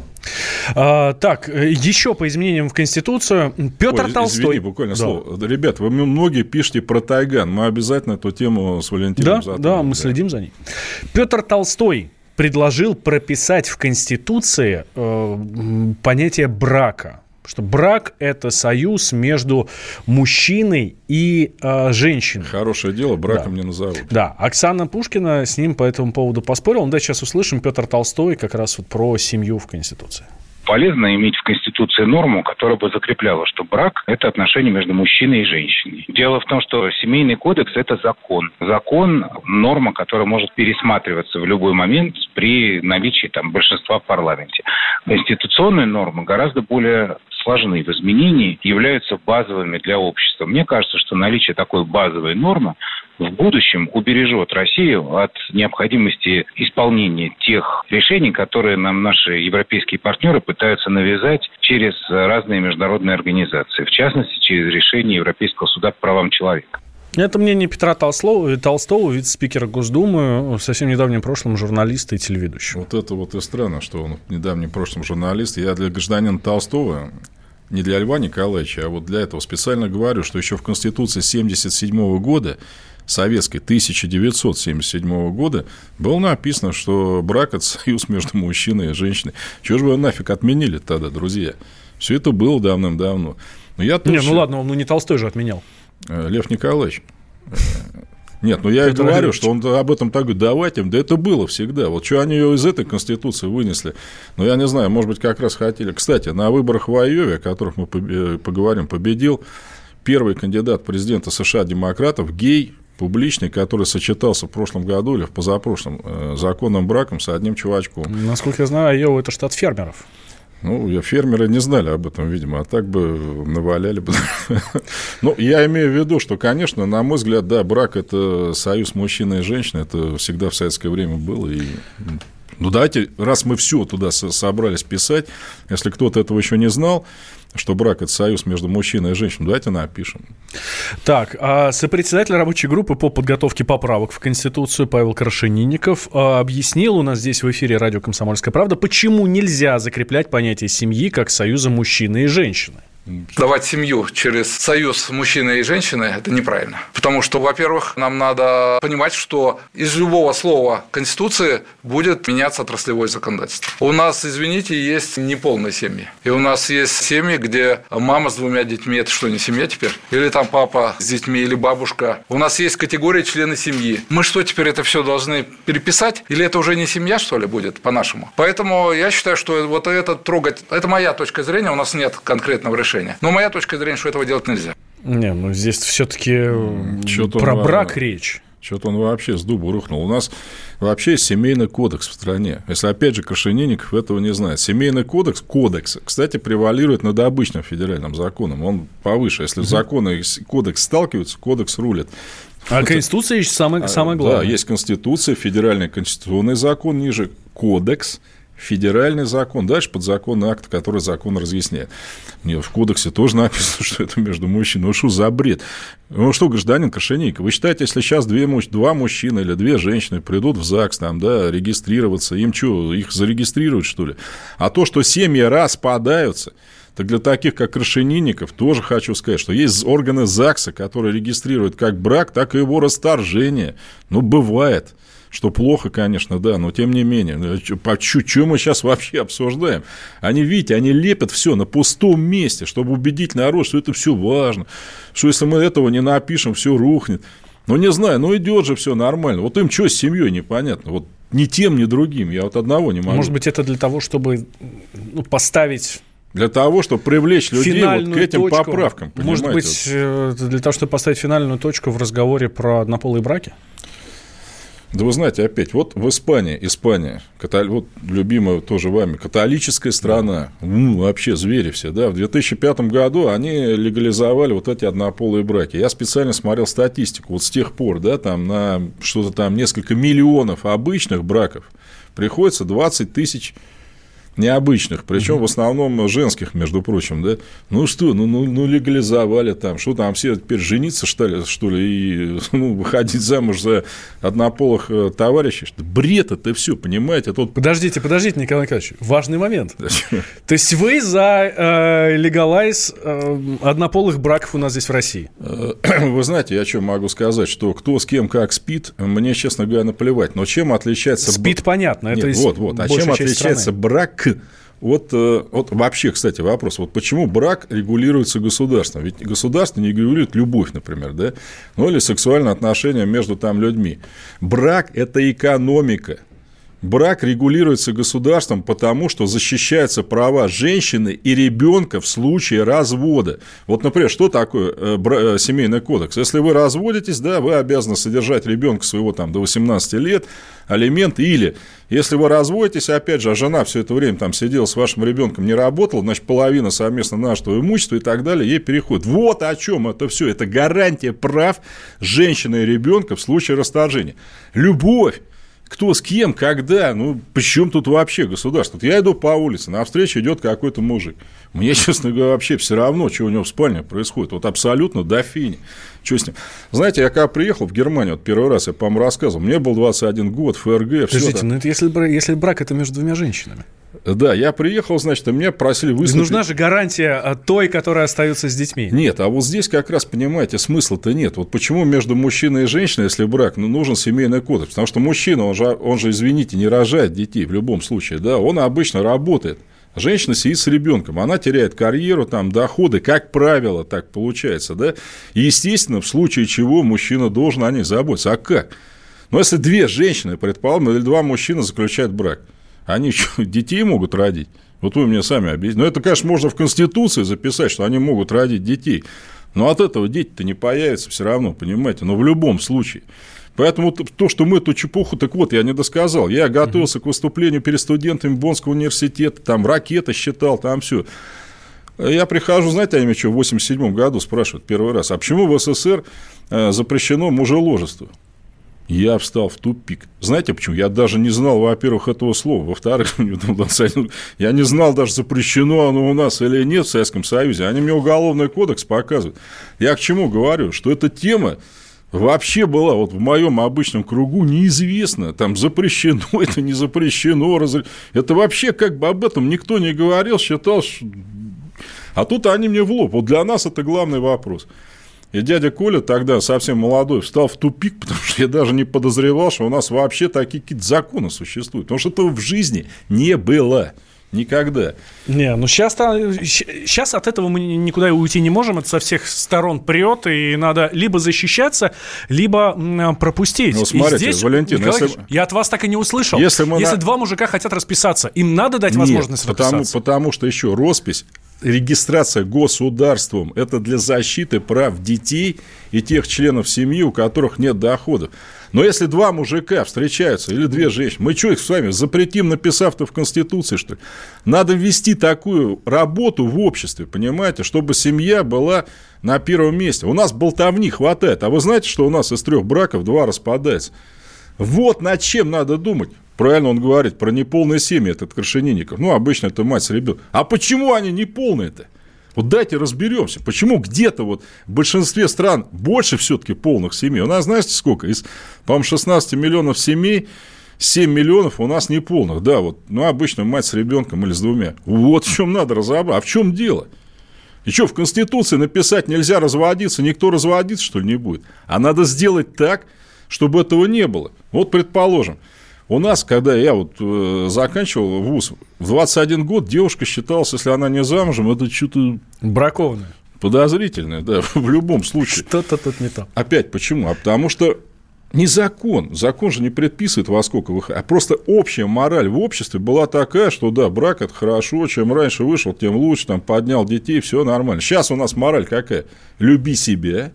А, так, еще по изменениям в Конституцию. Петр Ой, Толстой. Извини, буквально Да. слово. Ребят, вы многие пишете про Тайган. Мы обязательно эту тему с Валентином Да, затронем, да, мы следим за ней. Петр Толстой предложил прописать в Конституции э, понятие брака. Что брак – это союз между мужчиной и э, женщиной. Хорошее дело, браком Да. не назовут. Да, Оксана Пушкина с ним по этому поводу поспорила. Ну, да, сейчас услышим Петр Толстой как раз вот про семью в Конституции. Полезно иметь в Конституции норму, которая бы закрепляла, что брак – это отношение между мужчиной и женщиной. Дело в том, что семейный кодекс – это закон. Закон – норма, которая может пересматриваться в любой момент при наличии там, большинства в парламенте. Конституционные нормы гораздо более сложны в изменении, являются базовыми для общества. Мне кажется, что наличие такой базовой нормы в будущем убережет Россию от необходимости исполнения тех решений, которые нам наши европейские партнеры пытаются навязать через разные международные организации, в частности, через решение Европейского суда по правам человека. Это мнение Петра Толстого, Толстого вице-спикера Госдумы, в совсем недавнем прошлом журналиста и телеведущего. Вот это вот и странно, что он в недавнем прошлом журналист. Я для гражданина Толстого, не для Льва Николаевича, а вот для этого специально говорю, что еще в Конституции 1977 года, советской 1977 года, было написано, что брак – это союз между мужчиной и женщиной. Чего же вы нафиг отменили тогда, друзья? Все это было давным-давно. Но я Не, ну ладно, он ну, не Толстой же отменял. Э, Лев Николаевич. э, Нет, ну я и говорю, что он об этом так говорит, давайте. Да это было всегда. Вот что они ее из этой Конституции вынесли. Ну, я не знаю, может быть, как раз хотели. Кстати, на выборах в Айове, о которых мы побе- поговорим, победил первый кандидат президента США демократов, гей, публичный, который сочетался в прошлом году или в позапрошлом э, законным браком с одним чувачком. Насколько я знаю, Айова – это штат фермеров. Ну, фермеры не знали об этом, видимо, а так бы наваляли бы. Ну, я имею в виду, что, конечно, на мой взгляд, да, брак – это союз мужчины и женщины, это всегда в советское время было. И... Ну, давайте, раз мы все туда со- собрались писать, если кто-то этого еще не знал, что брак – это союз между мужчиной и женщиной, давайте напишем. Так, а сопредседатель рабочей группы по подготовке поправок в Конституцию Павел Крашенинников а, объяснил у нас здесь в эфире радио «Комсомольская правда», почему нельзя закреплять понятие семьи как союза мужчины и женщины. Давать семью через союз мужчины и женщины – это неправильно. Потому что, во-первых, нам надо понимать, что из любого слова Конституции будет меняться отраслевое законодательство. У нас, извините, есть неполные семьи. И у нас есть семьи, где мама с двумя детьми – это что, не семья теперь? Или там папа с детьми, или бабушка. У нас есть категория члены семьи. Мы что, теперь это все должны переписать? Или это уже не семья, что ли, будет по-нашему? Поэтому я считаю, что вот это трогать, это моя точка зрения, у нас нет конкретного решения. Но моя точка зрения, что этого делать нельзя. Не, ну здесь все-таки Чё-то про он, брак а, речь. Что-то он вообще с дуба рухнул. У нас вообще семейный кодекс в стране. Если, опять же, Крашенинников этого не знает. Семейный кодекс, кодекс, кстати, превалирует над обычным федеральным законом. Он повыше. Если закон и кодекс сталкиваются, кодекс рулит. А Это- Конституция есть самое, А, самое главное. Да, есть Конституция, федеральный конституционный закон, ниже кодекс, федеральный закон, дальше подзаконный акт, который закон разъясняет. Нет, в кодексе тоже написано, что это между мужчиной. Ну что за бред? Ну что, гражданин Крашенинников, вы считаете, если сейчас две, два мужчины или две женщины придут в ЗАГС, там, да, регистрироваться, им что, их зарегистрируют, что ли? А то, что семьи распадаются, так для таких, как Крашенинников, тоже хочу сказать, что есть органы ЗАГСа, которые регистрируют как брак, так и его расторжение. Ну, бывает. Что плохо, конечно, да, но тем не менее. Что мы сейчас вообще обсуждаем? Они, видите, они лепят все на пустом месте, чтобы убедить народ, что это все важно. Что если мы этого не напишем, все рухнет. Ну, не знаю, ну идет же все нормально. Вот им что с семьей непонятно. Вот ни тем, ни другим. Я вот одного не могу. Может быть, это для того, чтобы ну, поставить для того, чтобы привлечь людей вот к этим точку. поправкам. Может быть, э, для того, чтобы поставить финальную точку в разговоре про однополые браки? Да вы знаете, опять, вот в Испании, Испания, катол... вот любимая тоже вами, католическая страна, ну, вообще звери все, да, в 2005 году они легализовали вот эти однополые браки. Я специально смотрел статистику, вот с тех пор, да, там на что-то там несколько миллионов обычных браков приходится 20 тысяч необычных, причем в основном женских, между прочим, да. Ну что, ну, ну, ну легализовали там, что там все теперь жениться, что ли, что ли, и ну, выходить замуж за однополых э, товарищей. Что бред это все, понимаете? Тут... Подождите, подождите, Николай Николаевич, важный момент. То есть вы за э, легалайз э, однополых браков у нас здесь в России? Э, вы знаете, я что могу сказать, что кто с кем как спит, мне, честно говоря, наплевать. Но чем отличается... Спит, понятно. Нет, это вот, вот. А чем отличается страны? брак вот, э, вот вообще, кстати, вопрос. Вот почему брак регулируется государством? Ведь государство не регулирует любовь, например, да? Ну, или сексуальные отношения между там людьми. Брак – это экономика. Брак регулируется государством, потому что защищаются права женщины и ребенка в случае развода. Вот, например, что такое э, э, семейный кодекс? Если вы разводитесь, да, вы обязаны содержать ребенка своего там до 18 лет, алименты, или если вы разводитесь, опять же, а жена все это время там сидела с вашим ребенком, не работала, значит, половина совместно нашего имущества и так далее, ей переходит. Вот о чем это все. Это гарантия прав женщины и ребенка в случае расторжения. Любовь кто с кем, когда, ну, причем тут вообще государство? я иду по улице, на встречу идет какой-то мужик. Мне, честно говоря, вообще все равно, что у него в спальне происходит. Вот абсолютно до фини. Что с ним? Знаете, я когда приехал в Германию, вот первый раз я, по-моему, рассказывал, мне был 21 год, ФРГ. Подождите, но это если, если брак это между двумя женщинами. Да, я приехал, значит, и меня просили выступить. Нужна же гарантия той, которая остается с детьми. Нет, а вот здесь как раз, понимаете, смысла-то нет. Вот почему между мужчиной и женщиной, если брак, ну, нужен семейный кодекс? Потому что мужчина, он же, он же, извините, не рожает детей в любом случае, да, он обычно работает. Женщина сидит с ребенком, она теряет карьеру, там, доходы, как правило, так получается, да. И, естественно, в случае чего мужчина должен о ней заботиться. А как? Ну, если две женщины, предположим, или два мужчины заключают брак – они что, детей могут родить? Вот вы мне сами объясните. Ну, это, конечно, можно в Конституции записать, что они могут родить детей. Но от этого дети-то не появятся все равно, понимаете? Но в любом случае. Поэтому то, что мы эту чепуху, так вот, я не досказал. Я готовился к выступлению перед студентами Боннского университета, там ракеты считал, там все. Я прихожу, знаете, они меня что, в 87 году спрашивают первый раз, а почему в СССР э, запрещено мужеложество? Я встал в тупик. Знаете почему? Я даже не знал, во-первых, этого слова. Во-вторых, я не знал даже, запрещено оно у нас или нет в Советском Союзе. Они мне уголовный кодекс показывают. Я к чему говорю? Что эта тема вообще была вот в моем обычном кругу неизвестна. Там запрещено, это не запрещено. Это вообще как бы об этом никто не говорил, считал, что... А тут они мне в лоб. Вот для нас это главный вопрос. И дядя Коля тогда, совсем молодой, встал в тупик, потому что я даже не подозревал, что у нас вообще такие какие-то законы существуют. Потому что этого в жизни не было. Никогда. Не, ну сейчас, сейчас от этого мы никуда уйти не можем. Это со всех сторон прет, и надо либо защищаться, либо пропустить. Ну, смотрите, и здесь, Валентин, если... я от вас так и не услышал. Если, мы если на... два мужика хотят расписаться, им надо дать возможность Нет, потому, расписаться. Потому что еще роспись регистрация государством – это для защиты прав детей и тех членов семьи, у которых нет доходов. Но если два мужика встречаются или две женщины, мы что их с вами запретим, написав-то в Конституции, что ли? Надо ввести такую работу в обществе, понимаете, чтобы семья была на первом месте. У нас болтовни хватает. А вы знаете, что у нас из трех браков два распадается? Вот над чем надо думать. Правильно он говорит про неполные семьи, этот Крашенинников. Ну, обычно это мать с ребенком. А почему они неполные-то? Вот дайте разберемся, почему где-то вот в большинстве стран больше все-таки полных семей. У нас, знаете, сколько? Из, по-моему, 16 миллионов семей 7 миллионов у нас неполных. Да, вот, ну, обычно мать с ребенком или с двумя. Вот в чем надо разобраться. А в чем дело? И что, в Конституции написать нельзя разводиться, никто разводиться, что ли, не будет? А надо сделать так, чтобы этого не было. Вот, предположим, у нас, когда я вот э, заканчивал вуз, в 21 год девушка считалась, если она не замужем, это что-то... Бракованное. Подозрительное, да, в любом случае. Что-то тут не то. Опять почему? А потому что Не закон. Закон же не предписывает, во сколько выходить. А просто общая мораль в обществе была такая, что да, брак это хорошо, чем раньше вышел, тем лучше, там, поднял детей, все нормально. Сейчас у нас мораль какая? Люби себя,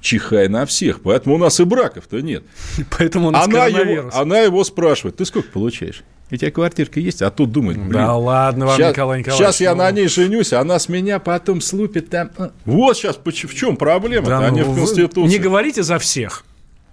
чихай на всех. Поэтому у нас и браков-то нет. Поэтому у нас она его, она его спрашивает, ты сколько получаешь? У тебя квартирка есть, а тут думает, блин, Да ладно вам, сейчас, Николай Николаевич. сейчас я ну. на ней женюсь, она с меня потом слупит там. а. Вот сейчас в чем проблема, Да, а не ну, в вы Конституции. Не говорите за всех.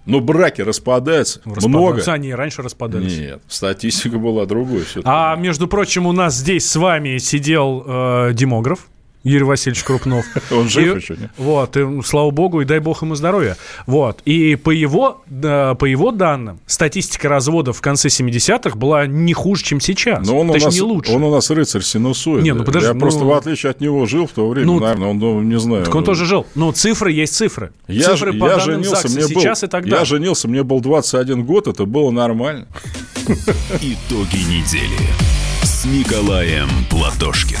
Но браки распадаются, Распадаются. много. Они раньше распадались. Нет, статистика была другой А между прочим, у нас здесь с вами сидел э, демограф. Юрий Васильевич Крупнов. Он жив И- еще, не? Вот, и, слава богу, и дай бог ему здоровья. Вот, и по его, да, по его данным, статистика разводов в конце 70-х была не хуже, чем сейчас. Но он у, Точнее, нас, не лучше. он у нас рыцарь синусоида. Не, ну подожди, Я ну- просто в отличие от него жил в то время, Ну, наверное, он, ну, не знаю. Так он тоже жил. Но цифры есть цифры. Я, цифры по я данным женился, ЗАГСа мне был, сейчас и тогда. я женился, мне был 21 год, это было нормально. Итоги недели с Николаем Платошкиным.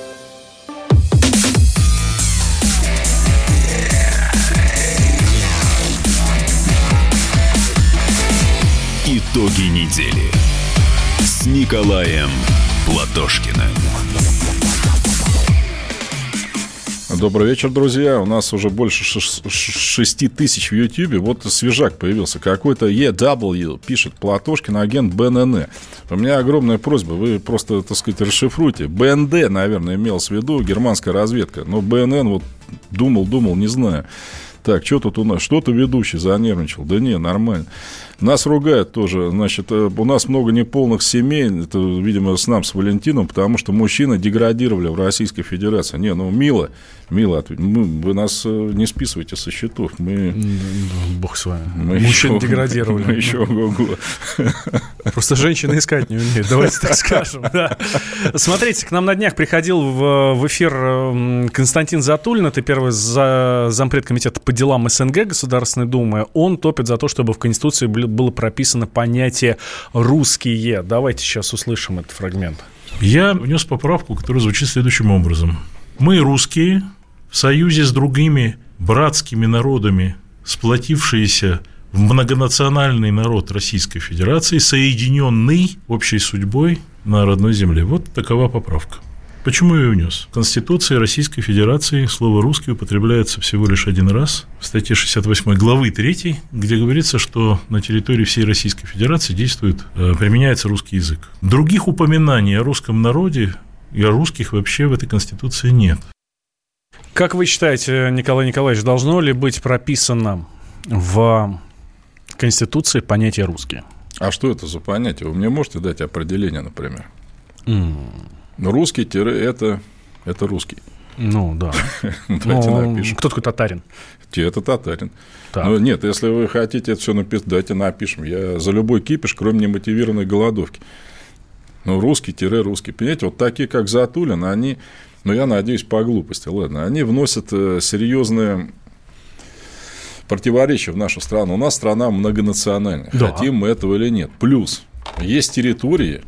Итоги недели с Николаем Платошкиным. Добрый вечер, друзья. У нас уже больше 6 тысяч в Ютьюбе. Вот свежак появился. Какой-то EW пишет Платошкин, агент БНН. У меня огромная просьба. Вы просто, так сказать, расшифруйте. БНД, наверное, имел в виду германская разведка. Но БНН вот думал, думал, не знаю. Так, что тут у нас? Что-то ведущий занервничал. Да не, нормально. Нас ругают тоже. Значит, э, у нас много неполных семей. Это, видимо, с нам, с Валентином, потому что мужчины деградировали в Российской Федерации. Не, ну, мило, мило. мы- вы нас э, не списывайте со счетов. Мы, Бог с вами. мы Мужчин еще- деградировали. Мы еще ого-го. Просто женщины искать не умеют, давайте так скажем. да. Смотрите, к нам на днях приходил в, в эфир м, Константин Затулин, это первый за, зампред комитета по делам СНГ Государственной Думы. Он топит за то, чтобы в Конституции были- было прописано понятие «русские». Давайте сейчас услышим этот фрагмент. Я внес поправку, которая звучит следующим образом. Мы, русские, в союзе с другими братскими народами, сплотившиеся в многонациональный народ Российской Федерации, соединенный общей судьбой на родной земле. Вот такова поправка. Почему я ее внес? В Конституции Российской Федерации слово «русский» употребляется всего лишь один раз в статье 68 главы 3, где говорится, что на территории всей Российской Федерации действует, э, применяется русский язык. Других упоминаний о русском народе и о русских вообще в этой Конституции нет. Как вы считаете, Николай Николаевич, должно ли быть прописано в Конституции понятие «русские»? А что это за понятие? Вы мне можете дать определение, например? Ну, Русский тире это, это русский. Ну, да. Давайте Ну, напишем. Кто такой татарин? Те это татарин. Так. Ну, нет, если вы хотите это все написать, давайте напишем. Я за любой кипиш, кроме немотивированной голодовки. Ну, русский-русский. Понимаете, вот такие, как Затулин, они, ну, я надеюсь, по глупости, ладно, они вносят э, серьезные противоречия в нашу страну. У нас страна многонациональная. Да. Хотим мы этого или нет. Плюс, есть территории,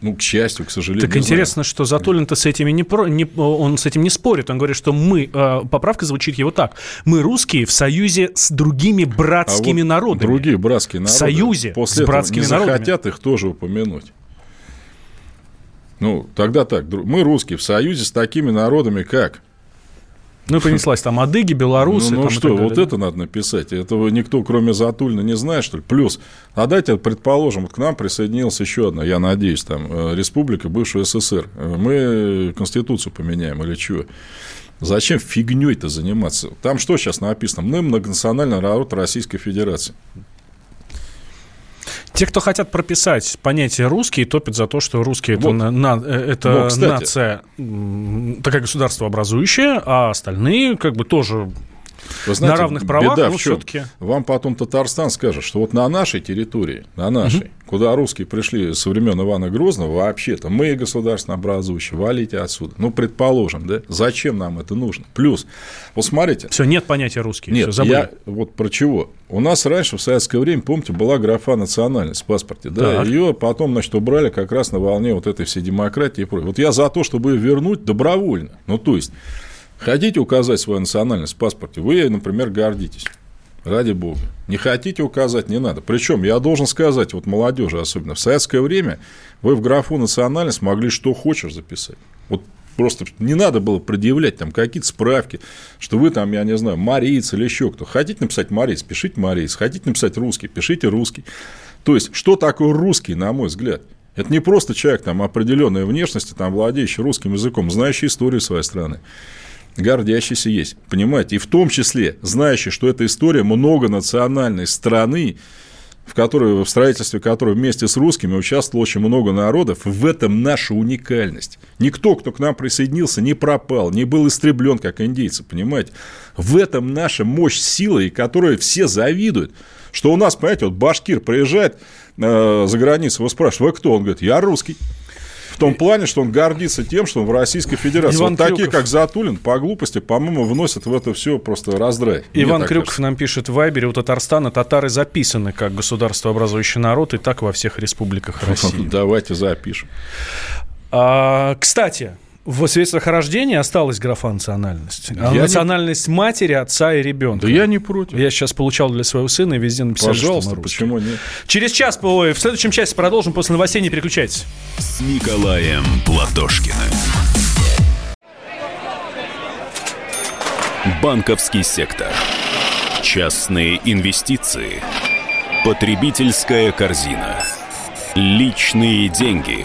ну, к счастью, к сожалению. Так не знаю. интересно, что Затулин-то с этими не, про, не он с этим не спорит. Он говорит, что мы э, поправка звучит его так: мы русские в союзе с другими братскими А вот народами. Другие братские народы. В союзе после с братскими не народами. захотят их тоже упомянуть. Ну, тогда так. Мы русские в союзе с такими народами, как... Ну, понеслась там адыги, белорусы. ну, ну там что, вот это надо написать. Этого никто, кроме Затульна, не знает, что ли? Плюс, а дайте, предположим, вот к нам присоединилась еще одна, я надеюсь, там, э, республика бывшего СССР. Э, Мы Конституцию поменяем или чего? Зачем фигней-то заниматься? Там что сейчас написано? Мы многонациональный народ Российской Федерации. Те, кто хотят прописать понятие русский, топят за то, что русские это, Вот. на- на- э, это Но, кстати- нация такая государство образующая, а остальные как бы тоже Вы знаете, на равных правах, беда но в чем? все-таки. Вам потом Татарстан скажет, что вот на нашей территории, на нашей, куда русские пришли со времен Ивана Грозного, вообще-то мы государственно образующие, валите отсюда. Ну, предположим, да? Зачем нам это нужно? Плюс, вот смотрите. Все, нет понятия русский. Нет, Всё, забыли. я вот про чего. У нас раньше в советское время, помните, была графа национальность в паспорте. Да, Так. ее потом, значит, убрали как раз на волне вот этой всей демократии и прочее. Вот я за то, чтобы ее вернуть добровольно. Ну, то есть, хотите указать свою национальность в паспорте, вы например, гордитесь. Ради бога. Не хотите указать, не надо. Причем я должен сказать, вот молодежи особенно, в советское время вы в графу национальность могли что хочешь записать. Вот просто не надо было предъявлять там какие-то справки, что вы там, я не знаю, мариец или еще кто. Хотите написать мариец, пишите мариец. Хотите написать русский, пишите русский. То есть, что такое русский, на мой взгляд? Это не просто человек там определенной внешности, там, владеющий русским языком, знающий историю своей страны гордящийся есть, понимаете, и в том числе знающий, что эта история многонациональной страны, в которой, в строительстве которой вместе с русскими участвовало очень много народов, в этом наша уникальность. Никто, кто к нам присоединился, не пропал, не был истреблен, как индейцы, понимаете. В этом наша мощь, сила, и которой все завидуют. Что у нас, понимаете, вот башкир приезжает э, за границу, его спрашивают, вы кто? Он говорит, я русский. В том плане, что он гордится тем, что он в Российской Федерации. Иван вот такие, Крюков. как Затулин, по глупости, по-моему, вносят в это все просто раздрай. Мне Иван так Крюков нам пишет в Вайбере, у Татарстана татары записаны как государство образующий народ, и так во всех республиках России. Давайте запишем. А, кстати, в свидетельствах о рождении осталась графа национальность. А Я не- национальность матери, отца и ребенка. Да я не против. Я сейчас получал для своего сына и везде написали, Пожалуйста, что почему нет? Через час, ой, в следующем часе продолжим после новостей, не переключайтесь. С Николаем Платошкиным. Банковский сектор. Частные инвестиции. Потребительская корзина. Личные деньги.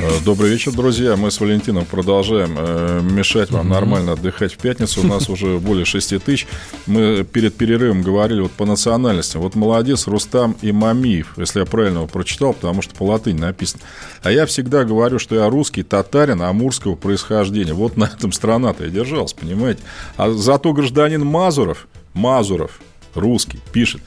Э, Добрый вечер, друзья. Мы с Валентином продолжаем э, мешать вам нормально отдыхать в пятницу. У нас уже более 6 тысяч. Мы перед перерывом говорили вот по национальностям. Вот молодец Рустам Имамиев, если я правильно его прочитал, потому что по латыни написано. А я всегда говорю, что я русский татарин амурского происхождения. Вот на этом страна-то и держалась, понимаете. А зато гражданин Мазуров, Мазуров, русский, пишет.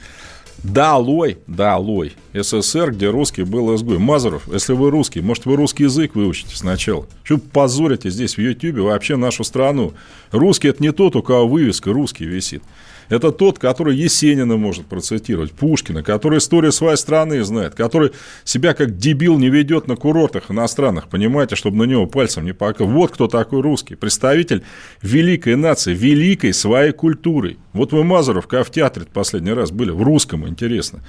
Долой, долой. СССР, где русский был изгой. Мазуров, если вы русский, может, вы русский язык выучите сначала. Что позорите здесь в Ютьюбе вообще нашу страну? Русский – это не тот, у кого вывеска «русский» висит. Это тот, который Есенина может процитировать, Пушкина, который историю своей страны знает, который себя как дебил не ведет на курортах иностранных, понимаете, чтобы на него пальцем не показывать. Вот кто такой русский. Представитель великой нации, великой своей культурой. Вот вы, Мазуров, в театре последний раз были, в русском, интересно.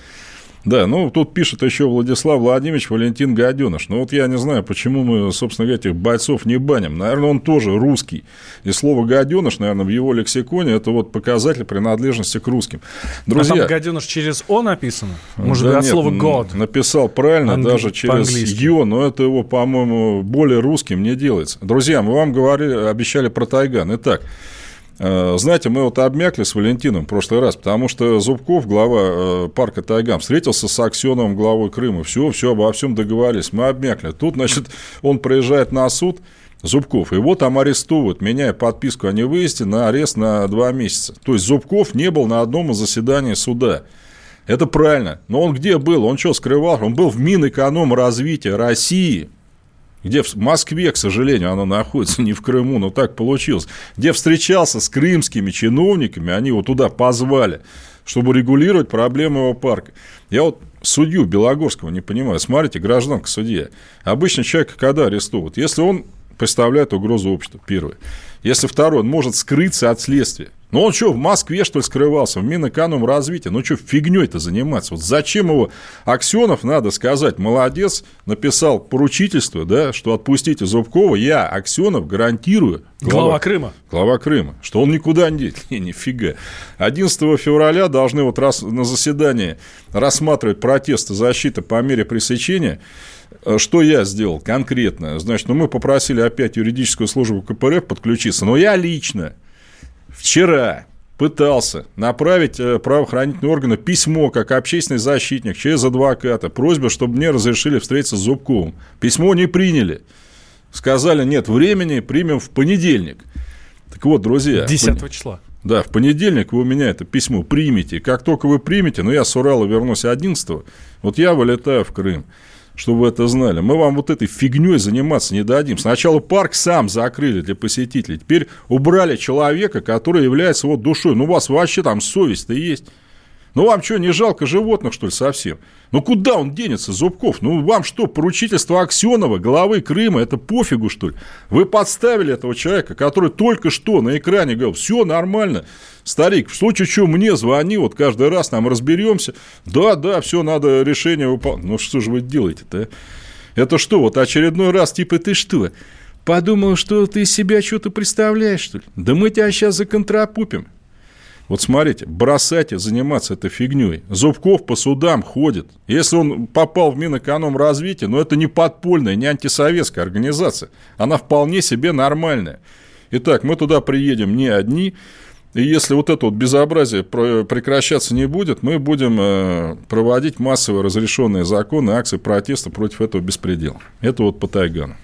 Да, ну тут пишет еще Владислав Владимирович Валентин Гаденыш. Ну вот я не знаю, почему мы, собственно говоря, этих бойцов не баним. Наверное, он тоже русский. И слово гаденыш, наверное, в его лексиконе это вот показатель принадлежности к русским. Друзья, А там гаденыш через «о» написано? Может да от нет, слова «god». Написал правильно, Англи- даже через. «ё», но это его, по-моему, более русским не делается. Друзья, мы вам говорили, обещали про Тайган. Итак, знаете, мы вот обмякли с Валентином в прошлый раз, потому что Зубков, глава э, парка Тайгам, встретился с Аксеновым, главой Крыма. Все, все, обо всем договорились. Мы обмякли. Тут, значит, он приезжает на суд, Зубков, его там арестовывают, меняя подписку о невыезде на арест на два месяца. То есть Зубков не был на одном из заседаний суда. Это правильно. Но он где был? Он что, скрывал? Он был в Минэкономразвития России, где в Москве, к сожалению, оно находится, не в Крыму, но так получилось, где встречался с крымскими чиновниками, они его туда позвали, чтобы регулировать проблемы его парка. Я вот судью Белогорского не понимаю. Смотрите, гражданка судья. Обычно человека когда арестовывают? Если он представляет угрозу обществу, первое. Если второе, он может скрыться от следствия. Ну, он что, в Москве, что ли, скрывался, в Минэкономразвитии? Ну, что, фигней-то заниматься? Вот зачем его... Аксенов, надо сказать, молодец, написал поручительство, да, что отпустите Зубкова, я, Аксенов, гарантирую... Глава, глава Крыма. Глава Крыма, что он никуда не денет. Не, нифига. 11 февраля должны вот раз на заседании рассматривать протесты защиты по мере пресечения что я сделал конкретно? Значит, ну, мы попросили опять юридическую службу КПРФ подключиться, но я лично вчера пытался направить э, правоохранительные органы письмо, как общественный защитник, через адвоката, просьба, чтобы мне разрешили встретиться с Зубковым. Письмо не приняли. Сказали, нет времени, примем в понедельник. Так вот, друзья. 10 числа. Да, в понедельник вы у меня это письмо примете. как только вы примете, ну, я с Урала вернусь 11 вот я вылетаю в Крым чтобы вы это знали. Мы вам вот этой фигней заниматься не дадим. Сначала парк сам закрыли для посетителей, теперь убрали человека, который является вот душой. Ну, у вас вообще там совесть-то есть. Ну, вам что, не жалко животных, что ли, совсем? Ну, куда он денется, Зубков? Ну, вам что, поручительство Аксенова, главы Крыма, это пофигу, что ли? Вы подставили этого человека, который только что на экране говорил, все нормально, старик, в случае чего мне звони, вот каждый раз нам разберемся. Да, да, все, надо решение выполнять. Ну, что же вы делаете-то, а? Это что, вот очередной раз, типа, ты что, подумал, что ты себя что-то представляешь, что ли? Да мы тебя сейчас законтрапупим. Вот смотрите, бросайте заниматься этой фигней. Зубков по судам ходит. Если он попал в Минэкономразвитие, но это не подпольная, не антисоветская организация. Она вполне себе нормальная. Итак, мы туда приедем не одни. И если вот это вот безобразие прекращаться не будет, мы будем э, проводить массовые разрешенные законы, акции протеста против этого беспредела. Это вот по Тайгану.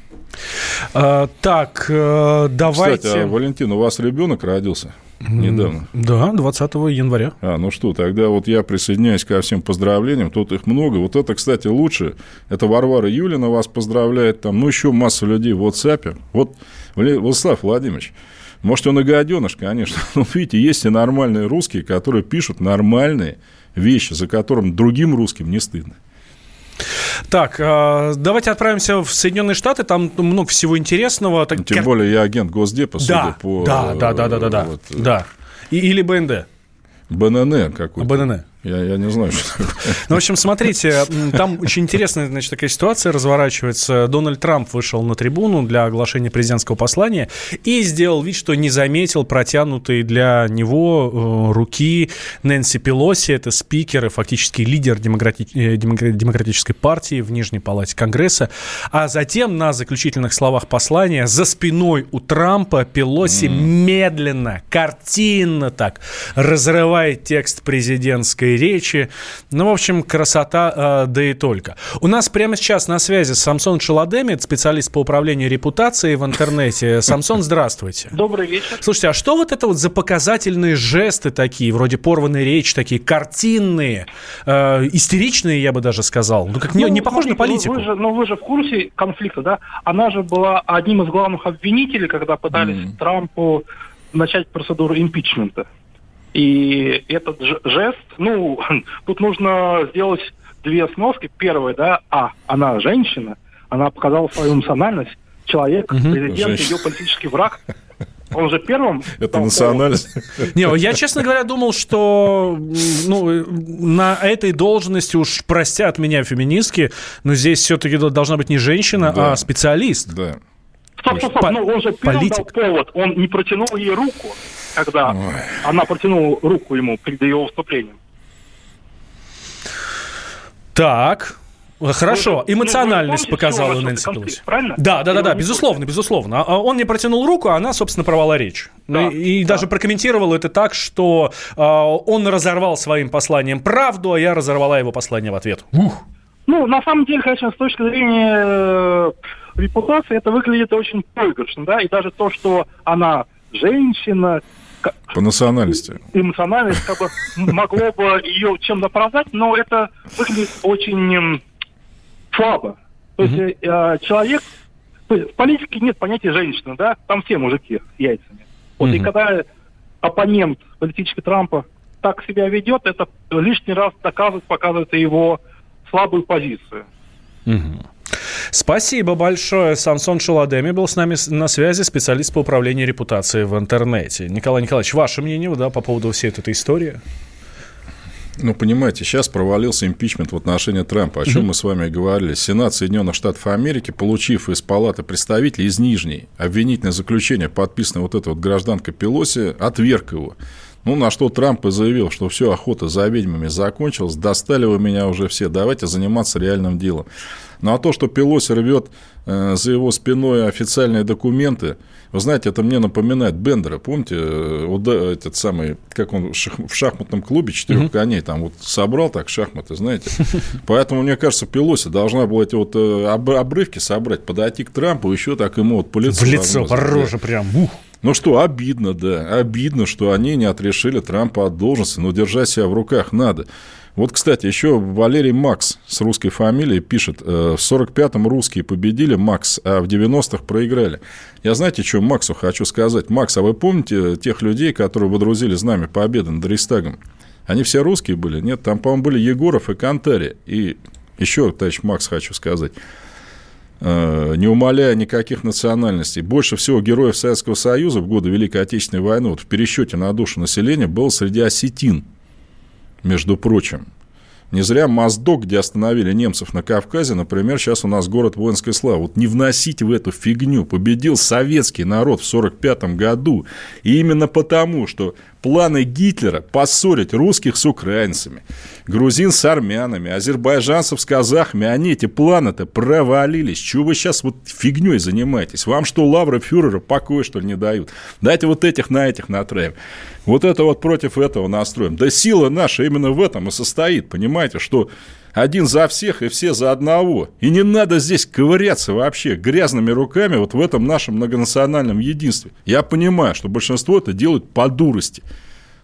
А, так, э, давайте... Кстати, а, Валентин, у вас ребенок родился? Недавно. Да, 20 января. А, ну что, тогда вот я присоединяюсь ко всем поздравлениям. Тут их много. Вот это, кстати, лучше. Это Варвара Юлина вас поздравляет. Там, ну, еще масса людей в WhatsApp. Вот, Владислав Владимирович, может, он и гаденыш, конечно. Но, видите, есть и нормальные русские, которые пишут нормальные вещи, за которым другим русским не стыдно. Так, э, давайте отправимся в Соединенные Штаты, там много всего интересного. Тем более я агент Госдепа, судя да, по... Да, да, да, да, да, да, вот, да. И, или БНД. БНН какой-то. БНН. Я, я не знаю, что такое. Ну, в общем, смотрите, там очень интересная, значит, такая ситуация разворачивается. Дональд Трамп вышел на трибуну для оглашения президентского послания и сделал вид, что не заметил протянутой для него э, руки Нэнси Пелоси. Это спикер и фактически лидер демократи... Э, демократической партии в Нижней Палате Конгресса. А затем на заключительных словах послания за спиной у Трампа Пелоси mm. медленно, картинно так разрывает текст президентской красивые речи. Ну, в общем, красота, э, да и только. У нас прямо сейчас на связи Самсон Челадемит, специалист по управлению репутацией в интернете. Самсон, здравствуйте. Добрый вечер. Слушайте, а что вот это вот за показательные жесты такие, вроде порванной речи, такие картинные, э, истеричные, я бы даже сказал? Ну, как не, ну, не похоже смотрите, на политику. Вы же, ну, вы же в курсе конфликта, да? Она же была одним из главных обвинителей, когда пытались mm. Трампу начать процедуру импичмента. И этот жест, ну, тут нужно сделать две сноски. Первое, да, а, она женщина, она показала свою национальность, человек, президент, Женщина. ее политический враг. Он же первым... Это национальность. Не, я, честно говоря, думал, что ну, на этой должности уж простят меня феминистки, но здесь все-таки должна быть не женщина, да. а специалист. Да. Стоп, стоп, стоп, но он же первым Политик. дал повод, он не протянул ей руку когда Ой. она протянула руку ему перед его выступлением. Так, Хорошо, ну, эмоциональность ну, показала Нэнси Пелоси. Правильно? Да, да, да, да, безусловно, безусловно. А, а он не протянул руку, а она, собственно, порвала речь. Да, и да. даже прокомментировал это так, что э, он разорвал своим посланием правду, а я разорвала его послание в ответ. Ух. Ну, на самом деле, конечно, с точки зрения э, репутации, это выглядит очень проигрышно, да, и даже то, что она женщина, по национальности. Эмоциональность как бы могло бы ее чем-то оправдать, но это выглядит очень слабо. То есть э, человек... То есть в политике нет понятия женщины, да? Там все мужики с яйцами. Вот и когда оппонент политический Трампа так себя ведет, это лишний раз доказывает, показывает его слабую позицию. Спасибо большое. Самсон Шаладеми был с нами на связи, специалист по управлению репутацией в интернете. Николай Николаевич, ваше мнение да, по поводу всей этой истории? Ну, понимаете, сейчас провалился импичмент в отношении Трампа, о чем мы с вами говорили. Сенат Соединенных Штатов Америки, получив из Палаты представителей из Нижней обвинительное заключение, подписанное вот этой вот гражданкой Пелоси, отверг его. Ну, на что Трамп и заявил, что все, охота за ведьмами закончилась, достали вы меня уже все, давайте заниматься реальным делом. Ну, а то, что Пелоси рвет э, за его спиной официальные документы, вы знаете, это мне напоминает Бендера, помните, э, этот самый, как он в шахматном клубе четырех угу. коней там вот собрал так шахматы, знаете. Поэтому, мне кажется, Пелоси должна была эти вот э, обрывки собрать, подойти к Трампу, еще так ему вот по лицу. В лицо, по роже прям. Ух. Ну что, обидно, да, обидно, что они не отрешили Трампа от должности, но держать себя в руках надо. Вот, кстати, еще Валерий Макс с русской фамилией пишет, э, в 45-м русские победили, Макс, а в 90-х проиграли. Я знаете, что Максу хочу сказать? Макс, а вы помните тех людей, которые водрузили знамя победы над Рейстагом? Они все русские были? Нет, там, по-моему, были Егоров и Кантари. И еще, товарищ Макс, хочу сказать не умаляя никаких национальностей. Больше всего героев Советского Союза в годы Великой Отечественной войны вот в пересчете на душу населения было среди осетин – между прочим. Не зря Моздок, где остановили немцев на Кавказе, например, сейчас у нас город воинской славы. Вот не вносить в эту фигню. Победил советский народ в 1945 году. И именно потому, что планы Гитлера поссорить русских с украинцами, грузин с армянами, азербайджанцев с казахами, они эти планы-то провалились. Чего вы сейчас вот фигней занимаетесь? Вам что, лавры фюрера покоя, что ли, не дают? Дайте вот этих на этих натравим. Вот это вот против этого настроим. Да сила наша именно в этом и состоит, понимаете, что один за всех и все за одного. И не надо здесь ковыряться вообще грязными руками вот в этом нашем многонациональном единстве. Я понимаю, что большинство это делают по дурости.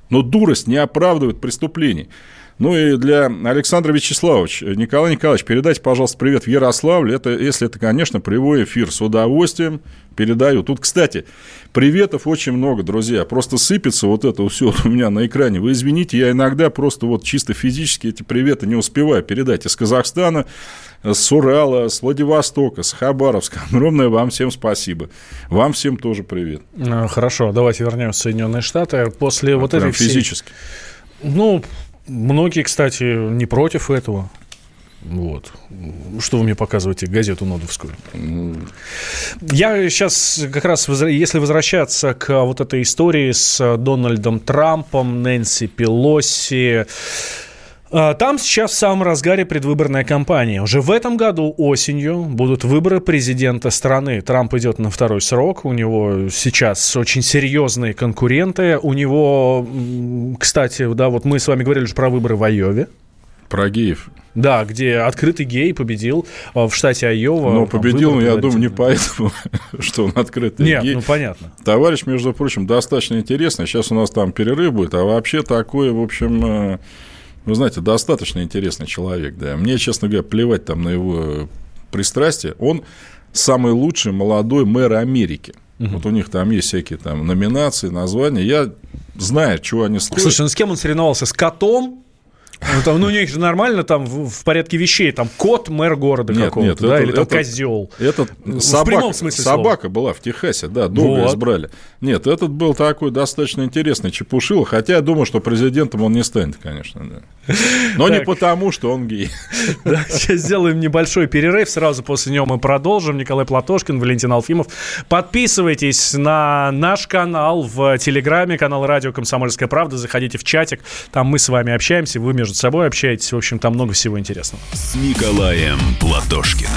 Но дурость не оправдывает преступлений. Ну и для Александра Вячеславовича, Николай Николаевич, передайте, пожалуйста, привет в Ярославле. Это, если это, конечно, прямой эфир, с удовольствием передаю. Тут, кстати, приветов очень много, друзья. Просто сыпется вот это все у меня на экране. Вы извините, я иногда просто вот чисто физически эти приветы не успеваю передать. Из Казахстана, с Урала, с Владивостока, с Хабаровска. Огромное вам всем спасибо. Вам всем тоже привет. А, хорошо, давайте вернемся в Соединенные Штаты. После а вот этой физически. Всей... Ну, Многие, кстати, не против этого. Вот. Что вы мне показываете, газету Нодовскую? Я сейчас как раз, если возвращаться к вот этой истории с Дональдом Трампом, Нэнси Пелоси, там сейчас в самом разгаре предвыборная кампания. Уже в этом году осенью будут выборы президента страны. Трамп идет на второй срок. У него сейчас очень серьезные конкуренты. У него, кстати, да, вот мы с вами говорили уже про выборы в Айове. Про геев. Да, где открытый гей победил а, в штате Айова. Но победил, я думаю, не поэтому, что он открытый Нет, гей. ну понятно. Товарищ, между прочим, достаточно интересный. Сейчас у нас там перерыв будет, а вообще такое, в общем, э, вы знаете, достаточно интересный человек, да. Мне, честно говоря, плевать там на его пристрастие. Он самый лучший молодой мэр Америки. Угу. Вот у них там есть всякие там номинации, названия. Я знаю, чего они стоят. Слушай, ну с кем он соревновался? С котом? Ну, там, ну, у них же нормально там в, в порядке вещей, там кот мэр города какого-то, да, это, или там это, козел. Этот в собака, прямом смысле собака слова. была в Техасе, да, долго вот. избрали. Нет, этот был такой достаточно интересный чепушил, хотя я думаю, что президентом он не станет, конечно, да. Но не потому, что он гей. Да, сейчас сделаем небольшой перерыв, сразу после него мы продолжим. Николай Платошкин, Валентин Алфимов. Подписывайтесь на наш канал в Телеграме, канал Радио Комсомольская правда, заходите в чатик, там мы с вами общаемся, вы между собой общаетесь. В общем, там много всего интересного. С Николаем Платошкиным.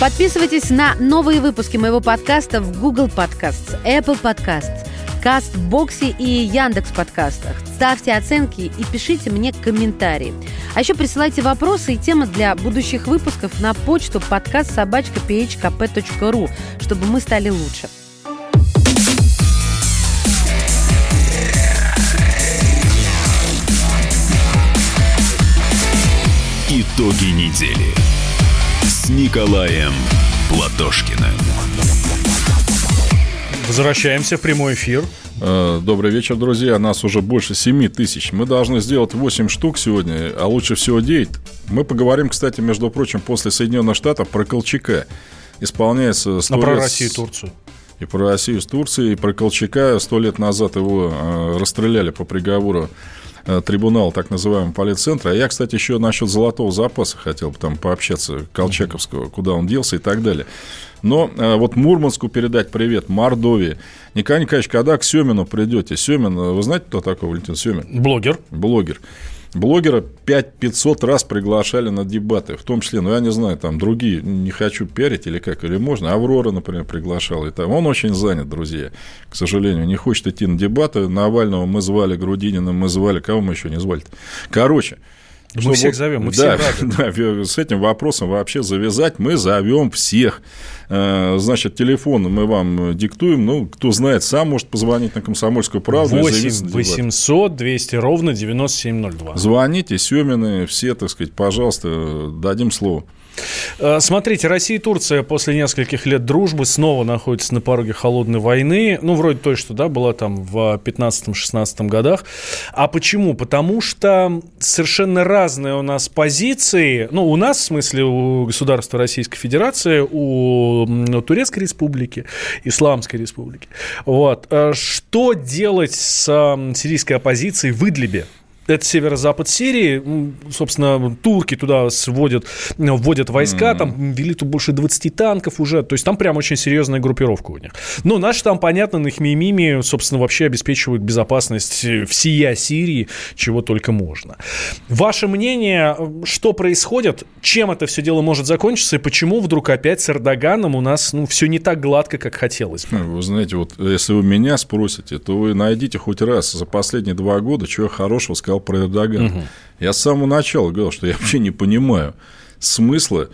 Подписывайтесь на новые выпуски моего подкаста в Google Podcasts, Apple Podcasts, Кастбоксе и Яндекс подкастах. Ставьте оценки и пишите мне комментарии. А еще присылайте вопросы и темы для будущих выпусков на почту подкаст собачка чтобы мы стали лучше. Итоги недели с Николаем Платошкиным. Возвращаемся в прямой эфир. Э, добрый вечер, друзья. Нас уже больше 7 тысяч. Мы должны сделать 8 штук сегодня, а лучше всего 9. Мы поговорим, кстати, между прочим, после Соединенных Штатов про Колчака. Исполняется 100 А про лет Россию и Турцию. И про Россию с Турцией, и про Колчака. Сто лет назад его э, расстреляли по приговору э, трибунала так называемого полицентра. А я, кстати, еще насчет золотого запаса хотел бы там пообщаться, Колчаковского, куда он делся и так далее. Но э, вот Мурманску передать привет, Мордовии. Николай Николаевич, когда к Семину придете? Семин, э, вы знаете, кто такой Валентин Семин? Блогер. Блогер. Блогера 5-500 раз приглашали на дебаты, в том числе, ну, я не знаю, там другие, не хочу пиарить или как, или можно. Аврора, например, приглашал. И там. Он очень занят, друзья, к сожалению, не хочет идти на дебаты. Навального мы звали, Грудинина мы звали, кого мы еще не звали -то? Короче, Мы что всех зовем, мы да, всем рады. да, с этим вопросом вообще завязать мы зовем всех. Э, Значит, телефон мы вам диктуем. Ну, кто знает, сам может позвонить на комсомольскую правду. и 8 заявиться на дебаты. 800 200 ровно 9702. Звоните, Семины, все, так сказать, пожалуйста, дадим слово. Э, Смотрите, Россия и Турция после нескольких лет дружбы снова находятся на пороге холодной войны. Ну, вроде той, что да, была там в 15-16 годах. А почему? Потому что совершенно разные у нас позиции. Ну, у нас, в смысле, у государства Российской Федерации, у Турецкой Республики, Исламской Республики. Вот. Э, Что делать с сирийской оппозицией в Идлибе? Это северо-запад Сирии. Собственно, турки туда сводят, вводят войска, там ввели тут больше 20 танков уже. То есть там прям очень серьезная группировка у них. Но наши там, понятно, на их мимими, собственно, вообще обеспечивают безопасность э, всея Сирии, чего только можно. Ваше мнение, что происходит, чем это все дело может закончиться и почему вдруг опять с Эрдоганом у нас ну, все не так гладко, как хотелось бы? Вы знаете, вот если вы меня спросите, то вы найдите хоть раз за последние два года, я хорошего сказал про Эрдогана. Мгм. Я с самого начала говорил, что я вообще не понимаю смысла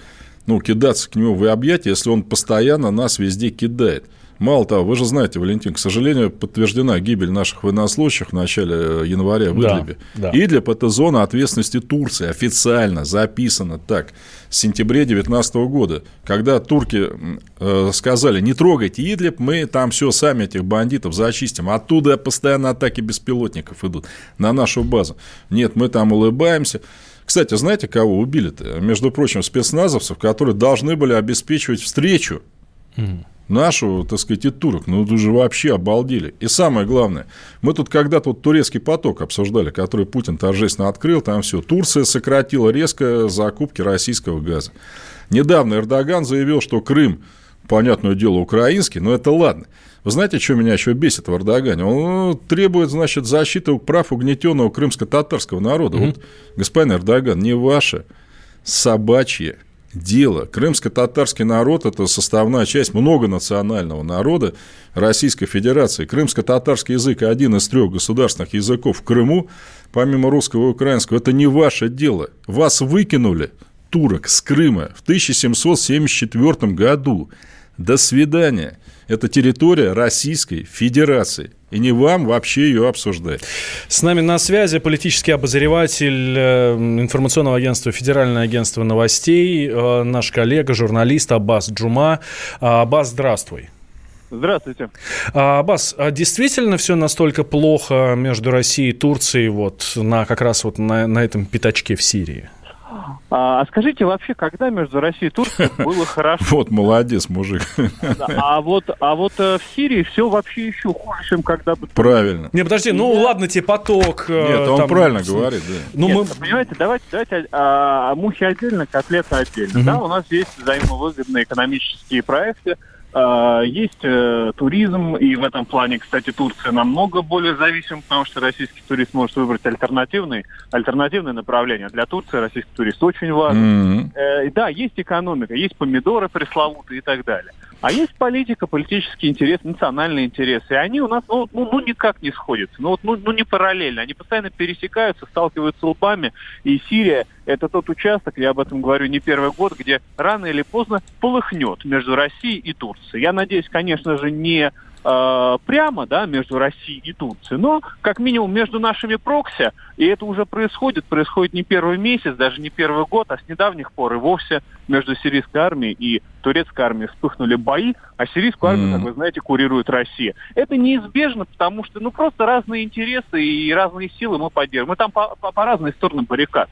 ну, кидаться к нему в объятия, если он постоянно нас везде кидает. Мало того, вы же знаете, Валентин, к сожалению, подтверждена гибель наших военнослужащих в начале э, января в Да, Идлибе. да. Идлиб – это зона ответственности Турции, официально записано так, с сентября 2019 года, когда турки э, сказали, не трогайте Идлиб, мы там все сами этих бандитов зачистим. Оттуда постоянно атаки беспилотников идут на нашу базу. Нет, мы там улыбаемся. Кстати, знаете, кого убили-то? Между прочим, спецназовцев, которые должны были обеспечивать встречу нашу, так сказать, и турок. Ну, же вообще обалдели. И самое главное, мы тут когда-то вот турецкий поток обсуждали, который Путин торжественно открыл, там все. Турция сократила резко закупки российского газа. Недавно Эрдоган заявил, что Крым, понятное дело, украинский, но это ладно. Вы знаете, что меня еще бесит в Эрдогане? Он требует, значит, защиты прав угнетенного крымско-татарского народа. Вот, господин Эрдоган, не ваше собачье дело. Крымско-татарский народ – это составная часть многонационального народа Российской Федерации. Крымско-татарский язык – один из трех государственных языков в Крыму, помимо русского и украинского. Это не ваше дело. Вас выкинули, турок, с Крыма в 1774 году. До свидания. Это территория Российской Федерации. И не вам вообще ее обсуждать. С нами на связи политический обозреватель э, информационного агентства Федеральное агентство новостей, э, наш коллега, журналист Аббас Джума. А, Аббас, здравствуй. Здравствуйте. А, Аббас, а действительно все настолько плохо между Россией и Турцией вот на как раз вот на, на этом пятачке в Сирии? А, а скажите, вообще, когда между Россией и Турцией было хорошо? Вот молодец, мужик. А вот, а вот э, в Сирии все вообще еще хуже, чем когда бы... Правильно. Не, подожди, ну ладно тебе поток. э, Нет, он правильно говорит, да. Ну, мы... понимаете, давайте, давайте а, мухи отдельно, котлеты отдельно. Да, у нас есть взаимовыгодные экономические проекты, а, есть э, туризм, и в этом плане, кстати, Турция намного более зависима, потому что российский турист может выбрать альтернативный, альтернативное направление. Для Турции российский турист очень важен. Э, да, есть экономика, есть помидоры пресловутые и так далее. А есть политика, политический интерес, национальные интересы. И они у нас ну, ну, ну, никак не сходятся. Ну, вот, ну, ну не параллельно. Они постоянно пересекаются, сталкиваются лбами. И Сирия – это тот участок, я об этом говорю не первый год, где рано или поздно полыхнет между Россией и Турцией. Я надеюсь, конечно же, не э, прямо, да, между Россией и Турцией, но как минимум между нашими прокси, и это уже происходит, происходит не первый месяц, даже не первый год, а с недавних пор и вовсе между сирийской армией и турецкой армией вспыхнули бои, а сирийскую армию, как вы знаете, курирует Россия. Это неизбежно, потому что, ну, просто разные интересы и разные силы мы поддерживаем. Мы там по, по, по разные стороны баррикад.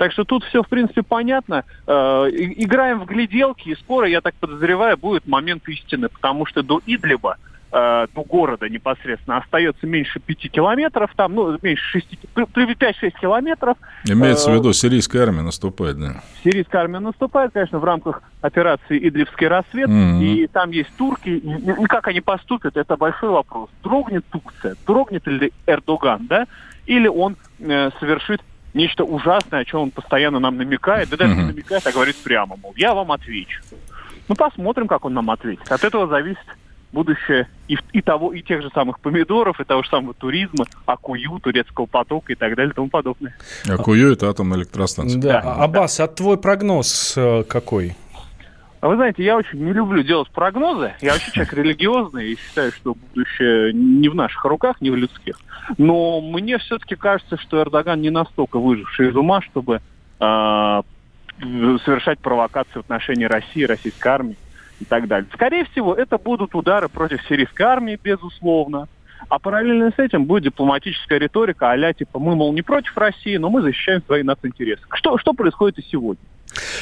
Так что тут все, в принципе, понятно. Э, играем в гляделки, и скоро, я так подозреваю, будет момент истины, потому что до Идлиба, э, до города непосредственно, остается меньше пяти километров, там, ну, меньше шести, 5-6 километров. Имеется в виду, сирийская армия наступает, да? Сирийская армия наступает, конечно, в рамках операции «Идлибский рассвет», mm-hmm. и там есть турки, и, и как они поступят, это большой вопрос. Дрогнет Турция, дрогнет ли Эрдоган, да, или он э, совершит нечто ужасное, о чем он постоянно нам намекает, да даже не намекает, а говорит прямо, мол, я вам отвечу. Ну, посмотрим, как он нам ответит. От этого зависит будущее и, и того, и тех же самых помидоров, и того же самого туризма, Акую, турецкого потока и так далее и тому подобное. Акую – это атомная электростанция. Да. да. Аббас, а твой прогноз э, какой? А вы знаете, я очень не люблю делать прогнозы. Я вообще человек религиозный и считаю, что будущее не в наших руках, не в людских. Но мне все-таки кажется, что Эрдоган не настолько выживший из ума, чтобы э, совершать провокации в отношении России, российской армии и так далее. Скорее всего, это будут удары против сирийской армии, безусловно. А параллельно с этим будет дипломатическая риторика а типа мы, мол, не против России, но мы защищаем свои интересы. Что, что происходит и сегодня?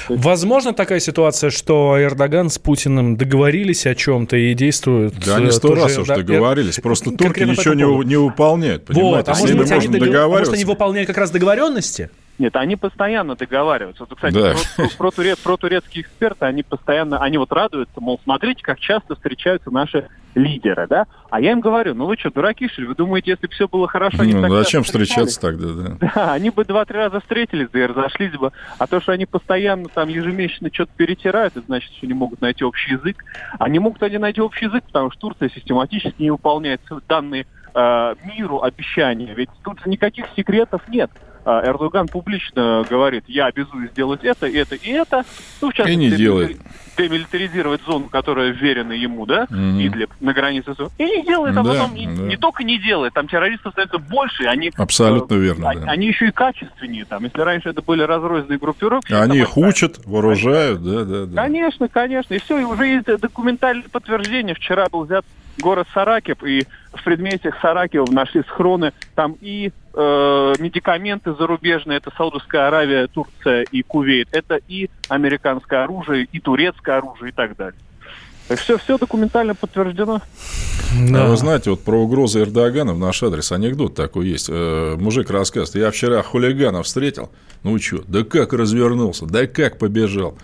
Возможно такая ситуация, что Эрдоган с Путиным договорились о чем-то и действуют... Да, они сто раз уже договорились, просто турки ничего не, не выполняют, понимаете? Вот, а может быть, они договариваться. А может, они выполняют как раз договоренности? Нет, они постоянно договариваются. Вот, кстати, да. про, про, про, туре, про турецкие эксперты, они постоянно, они вот радуются, мол, смотрите, как часто встречаются наши лидеры, да? А я им говорю, ну вы что, дураки, что ли? Вы думаете, если бы все было хорошо, они ну, так зачем встречаться тогда, да? Да, они бы два-три раза встретились, да и разошлись бы. А то, что они постоянно там ежемесячно что-то перетирают, это значит, что они могут найти общий язык. Они могут они найти общий язык, потому что Турция систематически не выполняет данные э, миру обещания. Ведь тут никаких секретов нет. А, Эрдоган публично говорит, я обязуюсь сделать это, это и это. Ну, в частности, и не делает. Демилитаризировать зону, которая вверена ему, да, mm-hmm. Идлиб, на границе. И не делает, а да, потом да. Не, не только не делает, там террористов становится больше, они... Абсолютно э, верно, они, да. они еще и качественнее, там, если раньше это были разрозненные группировки... Они их учат, вооружают, да, да, да. Конечно, конечно, и все, и уже есть документальное подтверждение. Вчера был взят город Саракев, и в предместьях Саракева нашли схроны, там и э, медикаменты зарубежные, это Саудовская Аравия, Турция и Кувейт, это и американское оружие, и турецкое оружие и так далее. Все, все документально подтверждено. Да. А вы знаете, вот про угрозы Эрдогана в наш адрес анекдот такой есть. Э, мужик рассказывает, я вчера хулигана встретил, ну что, да как развернулся, да как побежал.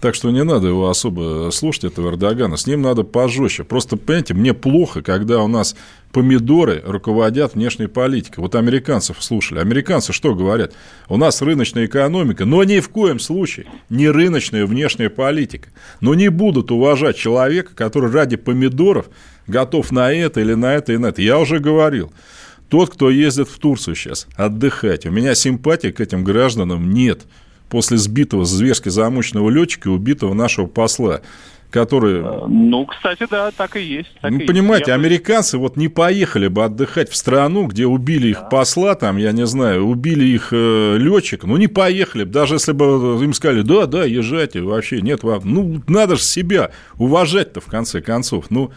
Так что не надо его особо слушать, этого Эрдогана. С ним надо пожестче. Просто, понимаете, мне плохо, когда у нас помидоры руководят внешней политикой. Вот американцев слушали. Американцы что говорят? У нас рыночная экономика, но ни в коем случае не рыночная внешняя политика. Но не будут уважать человека, который ради помидоров готов на это или на это и на это. Я уже говорил. Тот, кто ездит в Турцию сейчас отдыхать, у меня симпатии к этим гражданам нет после сбитого зверски замученного летчика и убитого нашего посла который... Э, ну, кстати, да, так и есть. Так ну, и понимаете, есть. американцы вот не поехали бы отдыхать в страну, где убили их посла, там, я не знаю, убили их э, летчика, ну, не поехали бы, даже если бы им сказали, да, да, езжайте, вообще нет вам. Ну, надо же себя уважать-то, в конце концов. Ну,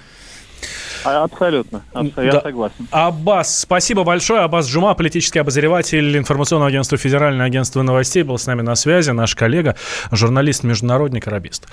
абсолютно, абсолютно я да. согласен. Аббас, спасибо большое. Аббас Джума, политический обозреватель информационного агентства Федеральное агентство новостей, был с нами на связи, наш коллега, журналист, международник, арабист.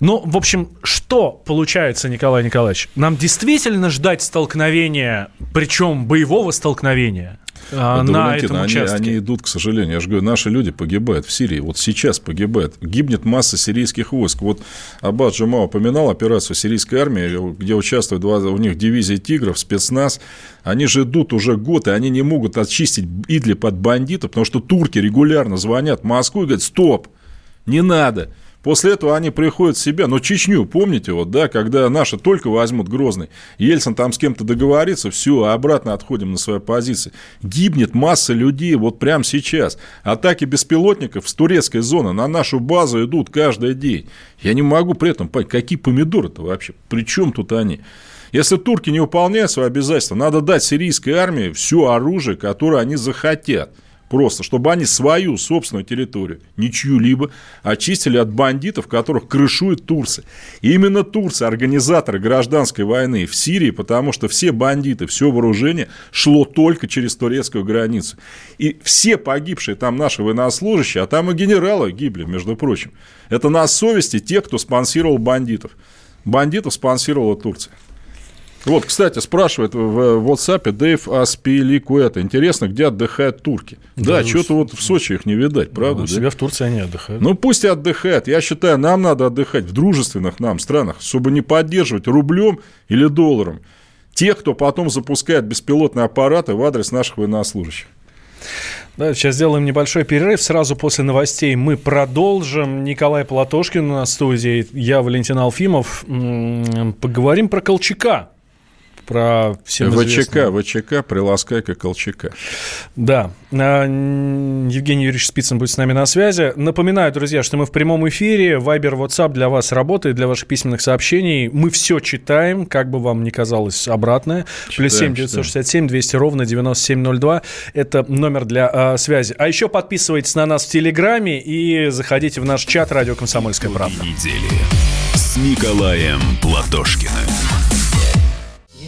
Ну, в общем, что получается, Николай Николаевич? Нам действительно ждать столкновения, причем боевого столкновения? А, на этом участке. Они, они идут, к сожалению. Я же говорю, наши люди погибают в Сирии. Вот сейчас погибают. Гибнет масса сирийских войск. Вот Аббат Джума упоминал операцию сирийской армии, где участвуют два, у них дивизии «Тигров», спецназ. Они же идут уже год, и они не могут очистить Идлиб от бандитов, потому что турки регулярно звонят в Москву и говорят, стоп, не надо. После этого они приходят в себя. Но Чечню, помните, вот, да, когда наши только возьмут Грозный, Ельцин там с кем-то договорится, все, обратно отходим на свои позиции. Гибнет масса людей вот прямо сейчас. Атаки беспилотников с турецкой зоны на нашу базу идут каждый день. Я не могу при этом понять, какие помидоры-то вообще, при чем тут они? Если турки не выполняют свои обязательства, надо дать сирийской армии все оружие, которое они захотят. Просто, чтобы они свою собственную территорию, не чью-либо, очистили от бандитов, которых крышует Турция. И именно Турция, организаторы гражданской войны в Сирии, потому что все бандиты, все вооружение шло только через турецкую границу. И все погибшие там наши военнослужащие, а там и генералы гибли, между прочим, это на совести тех, кто спонсировал бандитов. Бандитов спонсировала Турция. Вот, кстати, спрашивает в WhatsApp Дэйв Аспиликуэта. Интересно, где отдыхают турки? Да, да что-то вот в Сочи их не видать, правда? Ну, да? себя в Турции они отдыхают. Ну, пусть и отдыхают. Я считаю, нам надо отдыхать в дружественных нам странах, чтобы не поддерживать рублем или долларом тех, кто потом запускает беспилотные аппараты в адрес наших военнослужащих. Да, сейчас сделаем небольшой перерыв. Сразу после новостей мы продолжим. Николай Платошкин на студии, я Валентин Алфимов. Поговорим про Колчака про всем ВЧК, известного. ВЧК, приласкайка Колчака. Да. А, Евгений Юрьевич Спицын будет с нами на связи. Напоминаю, друзья, что мы в прямом эфире. Вайбер, WhatsApp для вас работает, для ваших письменных сообщений. Мы все читаем, как бы вам ни казалось обратное. Читаем, Плюс 7 967 200 ровно 9702. Это номер для а, связи. А еще подписывайтесь на нас в Телеграме и заходите в наш чат «Радио Комсомольская правда». недели с Николаем Платошкиным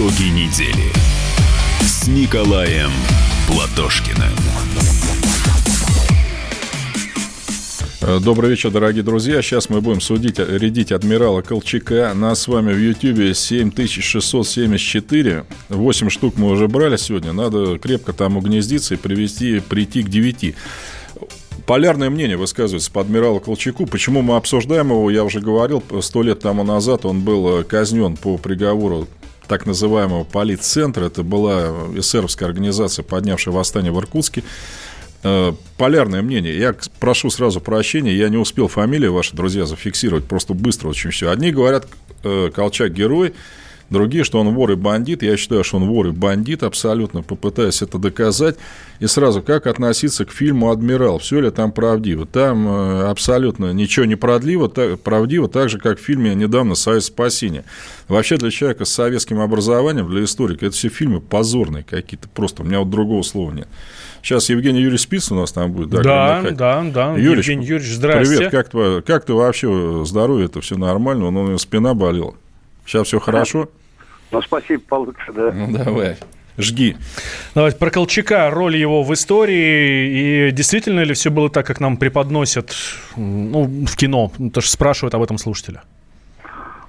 Итоги недели с Николаем Платошкиным. Э, добрый вечер, дорогие друзья. Сейчас мы будем судить, рядить адмирала Колчака. Нас с вами в Ютьюбе 7674. 8 штук мы уже брали сегодня. Надо крепко там угнездиться и привести, прийти к 9. Полярное мнение высказывается по адмиралу Колчаку. Почему мы обсуждаем его, я уже говорил, сто лет тому назад он был казнен по приговору так называемого политцентра. Это была эсеровская организация, поднявшая восстание в Иркутске. Э, полярное мнение. Я прошу сразу прощения, я не успел фамилии ваши, друзья, зафиксировать. Просто быстро очень все. Одни говорят, э, Колчак герой, Другие, что он вор и бандит. Я считаю, что он вор и бандит, абсолютно попытаюсь это доказать. И сразу, как относиться к фильму «Адмирал»? Все ли там правдиво? Там э, абсолютно ничего не продливо, так, правдиво, так же, как в фильме недавно «Союз спасения». Вообще, для человека с советским образованием, для историка, это все фильмы позорные какие-то. Просто у меня вот другого слова нет. Сейчас Евгений Юрьевич Спиц у нас там будет. Да, да, да, да. Юрьевич, Евгений Юрьевич, здрасте. Привет, как, твое, как ты вообще здоровье, это все нормально? У него спина болела. Сейчас все хорошо? Ну, спасибо, получше, да. Ну, давай. Жги. Давайте про Колчака, роль его в истории. И действительно ли все было так, как нам преподносят ну, в кино? Ну, то, что спрашивают об этом слушателя.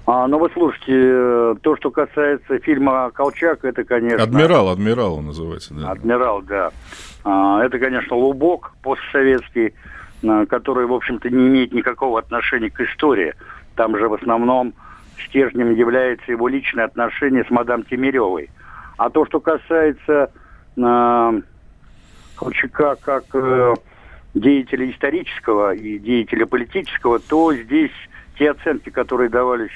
А, ну, вы слушайте, то, что касается фильма «Колчак», это, конечно... «Адмирал», «Адмирал» он называется, да. «Адмирал», да. А, это, конечно, лубок постсоветский, а, который, в общем-то, не имеет никакого отношения к истории. Там же в основном стержнем является его личное отношение с мадам Тимиревой. А то, что касается э, Колчака как э, деятеля исторического и деятеля политического, то здесь те оценки, которые давались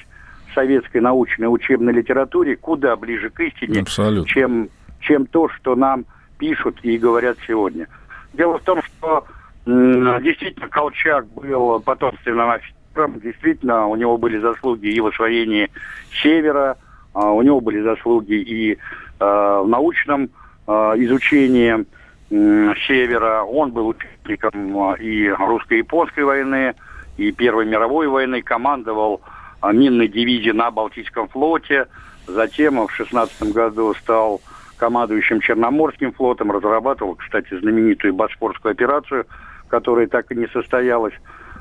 советской научной учебной литературе, куда ближе к истине, чем, чем то, что нам пишут и говорят сегодня. Дело в том, что действительно Колчак был потомственным офицером, Действительно, у него были заслуги и в освоении севера, а, у него были заслуги и а, в научном а, изучении севера. Он был участником и русско-японской войны, и Первой мировой войны, командовал минной дивизии на Балтийском флоте. Затем в 16 году стал командующим Черноморским флотом, разрабатывал, кстати, знаменитую Босфорскую операцию, которая так и не состоялась.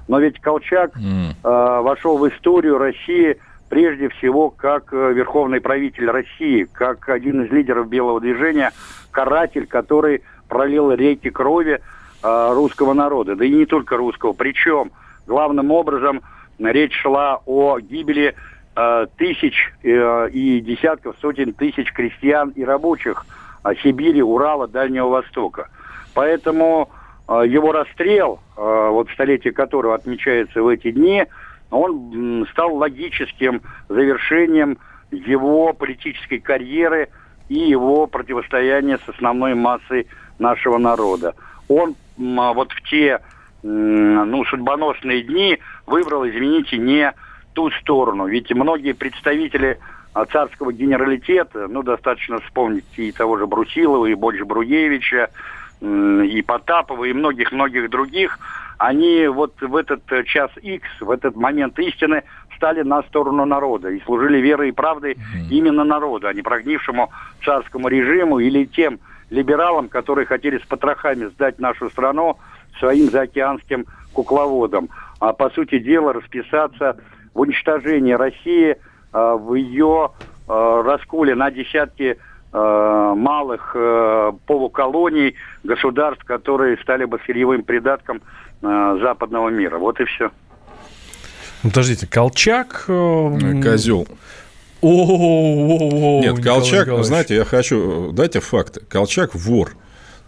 Но ведь Колчак mm. э, вошел в историю России прежде всего как э, верховный правитель России, как один из лидеров белого движения, каратель, который пролил реки крови э, русского народа, да и не только русского. Причем главным образом речь шла о гибели э, тысяч э, и десятков, сотен тысяч крестьян и рабочих э, Сибири, Урала, Дальнего Востока. Поэтому его расстрел, э, вот столетие которого отмечается в эти дни, он стал логическим завершением его политической карьеры и его противостояния с основной массой нашего народа. Он вот в те ну, судьбоносные дни выбрал, извините, не ту сторону. Ведь многие представители а, царского генералитета, ну, достаточно вспомнить и того же Брусилова, и Больше Бруевича, и Потапова, и многих-многих других, они вот в этот э, час X, в этот момент истины стали на сторону народа и служили верой и правдой mm-hmm. именно народу, а не прогнившему царскому режиму или тем либералам, которые хотели с потрохами сдать нашу страну своим заокеанским кукловодам. А по сути дела расписаться в уничтожении России, а, в ее а, расколе на десятки а, малых полуколоний, государств, которые стали бы сырьевым придатком западного мира. Вот и все. Ну, подождите, Колчак... Э, Козел. О, Нет, Колчак, знаете, я хочу... Дайте факты. Колчак вор.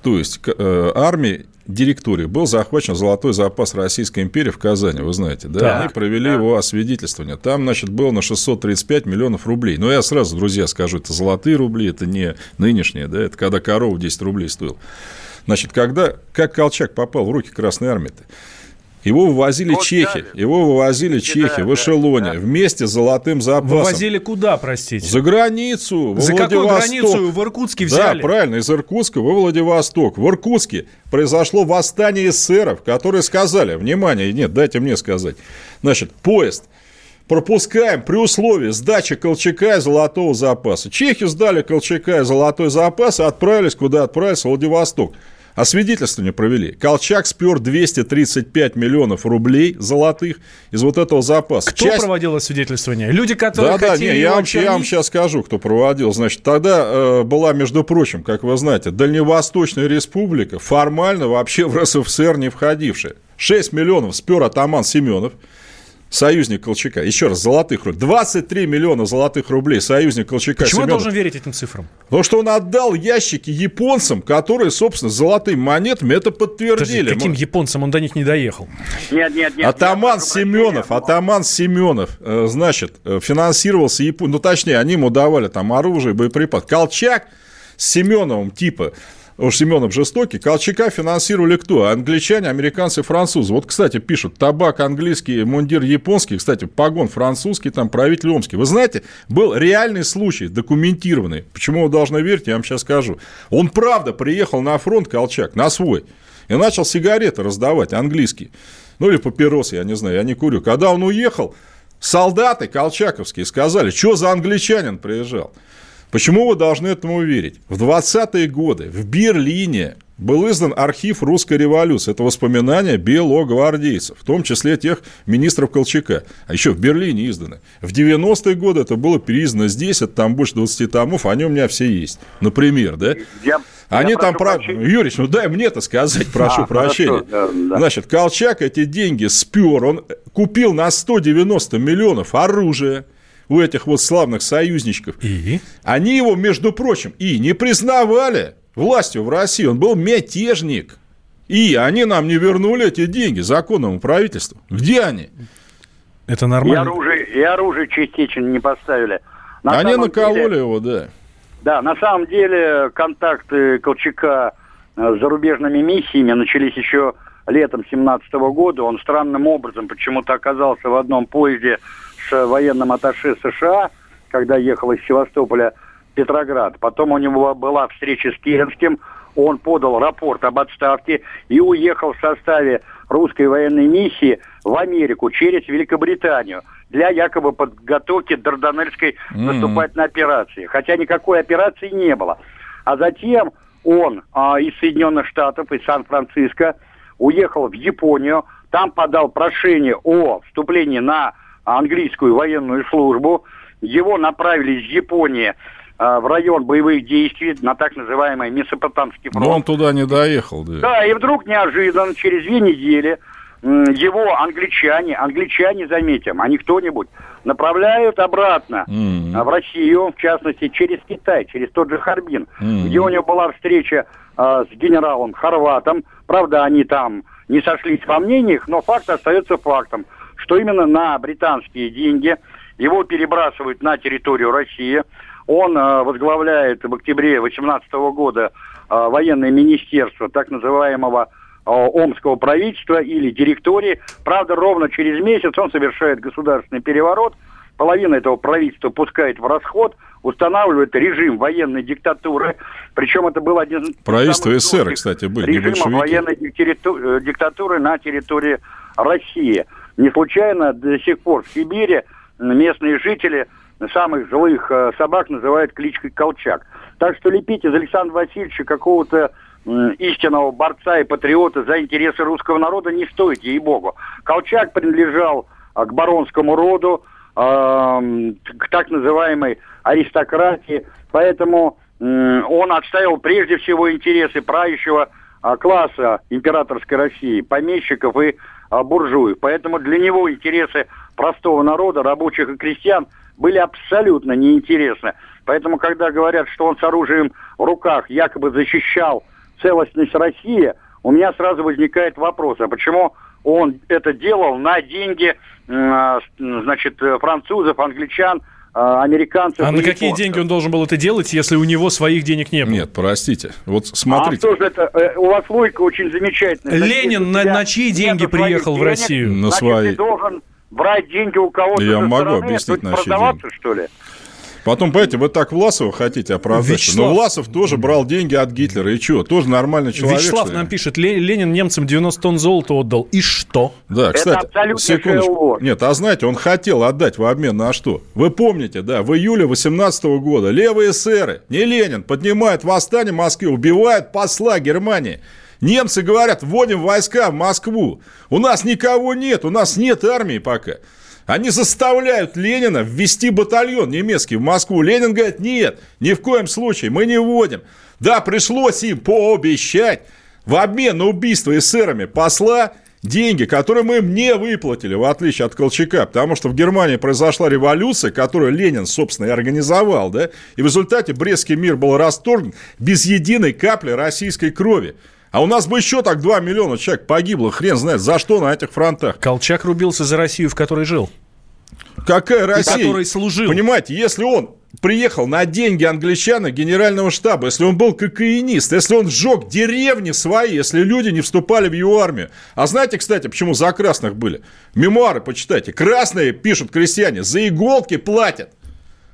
То есть э, армии директории был захвачен золотой запас Российской империи в Казани, вы знаете, да? Так, Они провели да. его освидетельствование. Там, значит, было на 635 миллионов рублей. Но я сразу, друзья, скажу, это золотые рубли, это не нынешние, да? Это когда корова 10 рублей стоил. Значит, когда, как Колчак попал в руки Красной Армии-то? Его вывозили вот чехи, дали. его вывозили чехи да, в эшелоне да, вместе с золотым запасом. Вывозили куда, простите? За границу, За какую границу в Иркутске взяли? Да, правильно, из Иркутска во Владивосток. В Иркутске произошло восстание эсеров, которые сказали, внимание, нет, дайте мне сказать, значит, поезд пропускаем при условии сдачи Колчака и золотого запаса. Чехи сдали Колчака и золотой запас и отправились куда отправились, в Владивосток. Освидетельствование провели. Колчак спер 235 миллионов рублей золотых из вот этого запаса. Кто Часть... проводил освидетельствование? Люди, которые да, хотели да, не, я, вам, я вам сейчас скажу, кто проводил. Значит, тогда э, была, между прочим, как вы знаете, Дальневосточная республика, формально вообще в РСФСР не входившая. 6 миллионов спер атаман Семенов – союзник Колчака. Еще раз, золотых рублей. 23 миллиона золотых рублей союзник Колчака. Почему Семенов. я должен верить этим цифрам? Потому что он отдал ящики японцам, которые, собственно, золотыми монетами это подтвердили. Подожди, каким японцам он до них не доехал? Нет, нет, нет. Атаман нет, Семенов, атаман Семенов, э, значит, э, финансировался Японией. Ну, точнее, они ему давали там оружие, боеприпас. Колчак с Семеновым типа уж Семенов жестокий, Колчака финансировали кто? Англичане, американцы, французы. Вот, кстати, пишут, табак английский, мундир японский, кстати, погон французский, там правитель омский. Вы знаете, был реальный случай, документированный. Почему вы должны верить, я вам сейчас скажу. Он, правда, приехал на фронт, Колчак, на свой, и начал сигареты раздавать, английские. Ну, или папиросы, я не знаю, я не курю. Когда он уехал, солдаты колчаковские сказали, что за англичанин приезжал. Почему вы должны этому верить? В 20-е годы в Берлине был издан архив русской революции. Это воспоминания белогвардейцев, в том числе тех министров Колчака. А еще в Берлине изданы. В 90-е годы это было переиздано здесь, это там больше 20 томов, они у меня все есть. Например, да? Я... Они я там, про... Юрий, ну дай мне это сказать, прошу а, прощения. да, да. Значит, Колчак эти деньги спер, он купил на 190 миллионов оружия, у этих вот славных союзничков. И? Они его, между прочим, и не признавали властью в России. Он был мятежник. И они нам не вернули эти деньги законному правительству. Где они? Это нормально. И оружие, и оружие частично не поставили. На они накололи деле, его, да. Да, на самом деле контакты Колчака э, с зарубежными миссиями начались еще летом 17 года. Он странным образом почему-то оказался в одном поезде с военным атташе США, когда ехал из Севастополя в Петроград. Потом у него была встреча с Керенским. он подал рапорт об отставке и уехал в составе русской военной миссии в Америку через Великобританию для якобы подготовки Дарданельской М-м. наступательной операции. Хотя никакой операции не было. А затем он а, из Соединенных Штатов, из Сан-Франциско, уехал в Японию, там подал прошение о вступлении на английскую военную службу. Его направили из Японии а, в район боевых действий на так называемый Месопотамский фронт. Но он туда не доехал, да. Да, и вдруг неожиданно, через две недели, его англичане, англичане, заметим, а не кто-нибудь, направляют обратно а, в Россию, в частности, через Китай, через тот же Харбин, М. где у него была встреча а, с генералом Хорватом. Правда, они там не сошлись во мнениях, но факт остается фактом, что именно на британские деньги его перебрасывают на территорию России. Он а, возглавляет в октябре 2018 года а, военное министерство так называемого а, Омского правительства или директории. Правда, ровно через месяц он совершает государственный переворот, половина этого правительства пускает в расход, устанавливает режим военной диктатуры. Причем это был один Правительство жестких кстати, были, большевики. военной диктату- э, диктатуры на территории России. Не случайно до сих пор в Сибири местные жители самых злых э, собак называют кличкой Колчак. Так что лепить из Александра Васильевича какого-то истинного борца и патриота за интересы русского народа не стоит, ей-богу. Колчак принадлежал а, к баронскому роду, эм, к так называемой аристократии, поэтому он отставил прежде всего интересы правящего а, класса императорской России, помещиков и а, буржуев. Поэтому для него интересы простого народа, рабочих и крестьян были абсолютно неинтересны. Поэтому, когда говорят, что он с оружием в руках якобы защищал целостность России, у меня сразу возникает вопрос, а почему он это делал на деньги, м, значит, французов, англичан, а, американцев А на какие японцев? деньги он должен был это делать, если у него своих денег не было? Нет, простите. Вот смотрите. А что же это? Э, У вас логика очень замечательная. Ленин на- на чьи деньги приехал в денег, Россию? На значит, свои. ты должен брать деньги у кого-то Я со могу стороны, объяснить, то на чьи продаваться, что ли? Потом, понимаете, вы так Власова хотите оправдать. Вячеслав. Но Власов тоже брал деньги от Гитлера. И что, тоже нормальный человек? Вячеслав нам пишет, «Ле- Ленин немцам 90 тонн золота отдал. И что? Да, Это кстати, секундочку. Нет, а знаете, он хотел отдать в обмен на что? Вы помните, да, в июле 18 года левые эсеры, не Ленин, поднимают восстание в Москве, убивают посла Германии. Немцы говорят, вводим войска в Москву. У нас никого нет, у нас нет армии пока. Они заставляют Ленина ввести батальон немецкий в Москву. Ленин говорит, нет, ни в коем случае, мы не вводим. Да, пришлось им пообещать в обмен на убийство эсерами посла деньги, которые мы им не выплатили, в отличие от Колчака, потому что в Германии произошла революция, которую Ленин, собственно, и организовал, да, и в результате Брестский мир был расторгнут без единой капли российской крови. А у нас бы еще так 2 миллиона человек погибло, хрен знает, за что на этих фронтах. Колчак рубился за Россию, в которой жил. Какая Россия? который служил. Понимаете, если он приехал на деньги англичан и генерального штаба, если он был кокаинист, если он сжег деревни свои, если люди не вступали в его армию. А знаете, кстати, почему за красных были? Мемуары почитайте. Красные, пишут крестьяне, за иголки платят.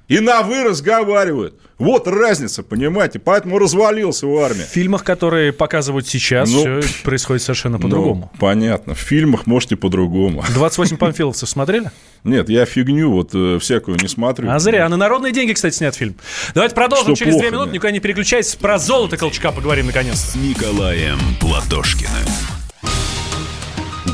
И на «вы» разговаривают. Вот разница, понимаете? Поэтому развалился в армии. В фильмах, которые показывают сейчас, Ну, все происходит совершенно по-другому. Ну, понятно. В фильмах, может, и по-другому. 28 памфиловцев смотрели? Нет, я фигню вот э, всякую не смотрю. А зря. На народные деньги, кстати, снят фильм. Давайте продолжим Что через две плохо, минуты. да. Никуда не переключайтесь. Про золото Колчака поговорим наконец. С Николаем Платошкиным.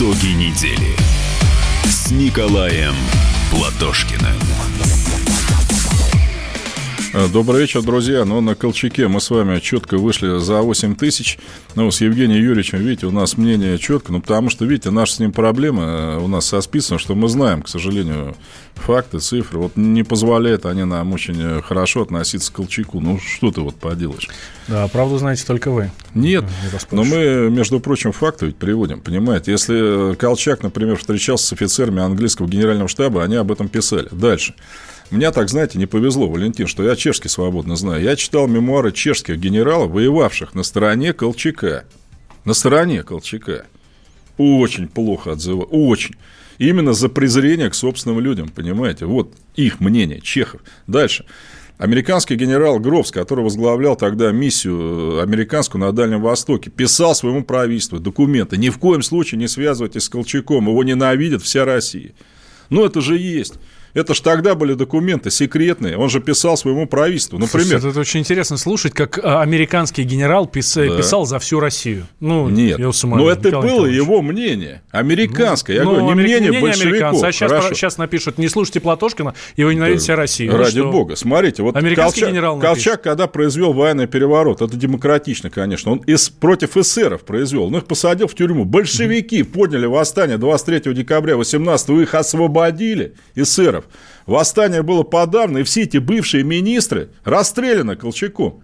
Итоги недели с Николаем Платошкиным. Э, Добрый вечер, друзья. Ну, на Колчаке мы с вами четко вышли за 8 тысяч. Ну, с Евгением Юрьевичем, видите, у нас мнение четко. Ну, потому что, видите, наша с ним проблема э, у нас со списком, что мы знаем, к сожалению, факты, цифры. Вот не позволяют они нам очень э, хорошо относиться к Колчаку. Ну, что ты вот поделаешь? Да, правду знаете только вы. Нет, но мы, между прочим, факты ведь приводим, понимаете? Если Колчак, например, встречался с офицерами английского генерального штаба, они об этом писали. Дальше. Мне так, знаете, не повезло, Валентин, что я чешский свободно знаю. Я читал мемуары чешских генералов, воевавших на стороне Колчака. На стороне Колчака. Очень плохо отзывают. Очень. Именно за презрение к собственным людям, понимаете? Вот их мнение, чехов. Дальше. Американский генерал Гровс, который возглавлял тогда миссию э, американскую на Дальнем Востоке, писал своему правительству документы. Ни в коем случае не связывайтесь с Колчаком, его ненавидит вся Россия. Ну, это же есть. Это ж тогда были документы секретные. Он же писал своему правительству. Например. Слушайте, это, очень интересно слушать, как а, американский генерал пис... да. писал за всю Россию. Ну, Нет, но это Николай было Николаевич. его мнение. Американское. Я ну, говорю, не мнение, мнение большевиков. А сейчас, сейчас напишут, не слушайте Платошкина, его ненавидит да. вся Россия. Ради ну, бога. Смотрите, вот американский Колчак, генерал Колчак, когда произвел военный переворот, это демократично, конечно, он из, против эсеров произвел, но их посадил в тюрьму. Большевики mm-hmm. подняли восстание 23 декабря 18 их освободили, эсеров. Восстание было подавно, и все эти бывшие министры расстреляны Колчаком.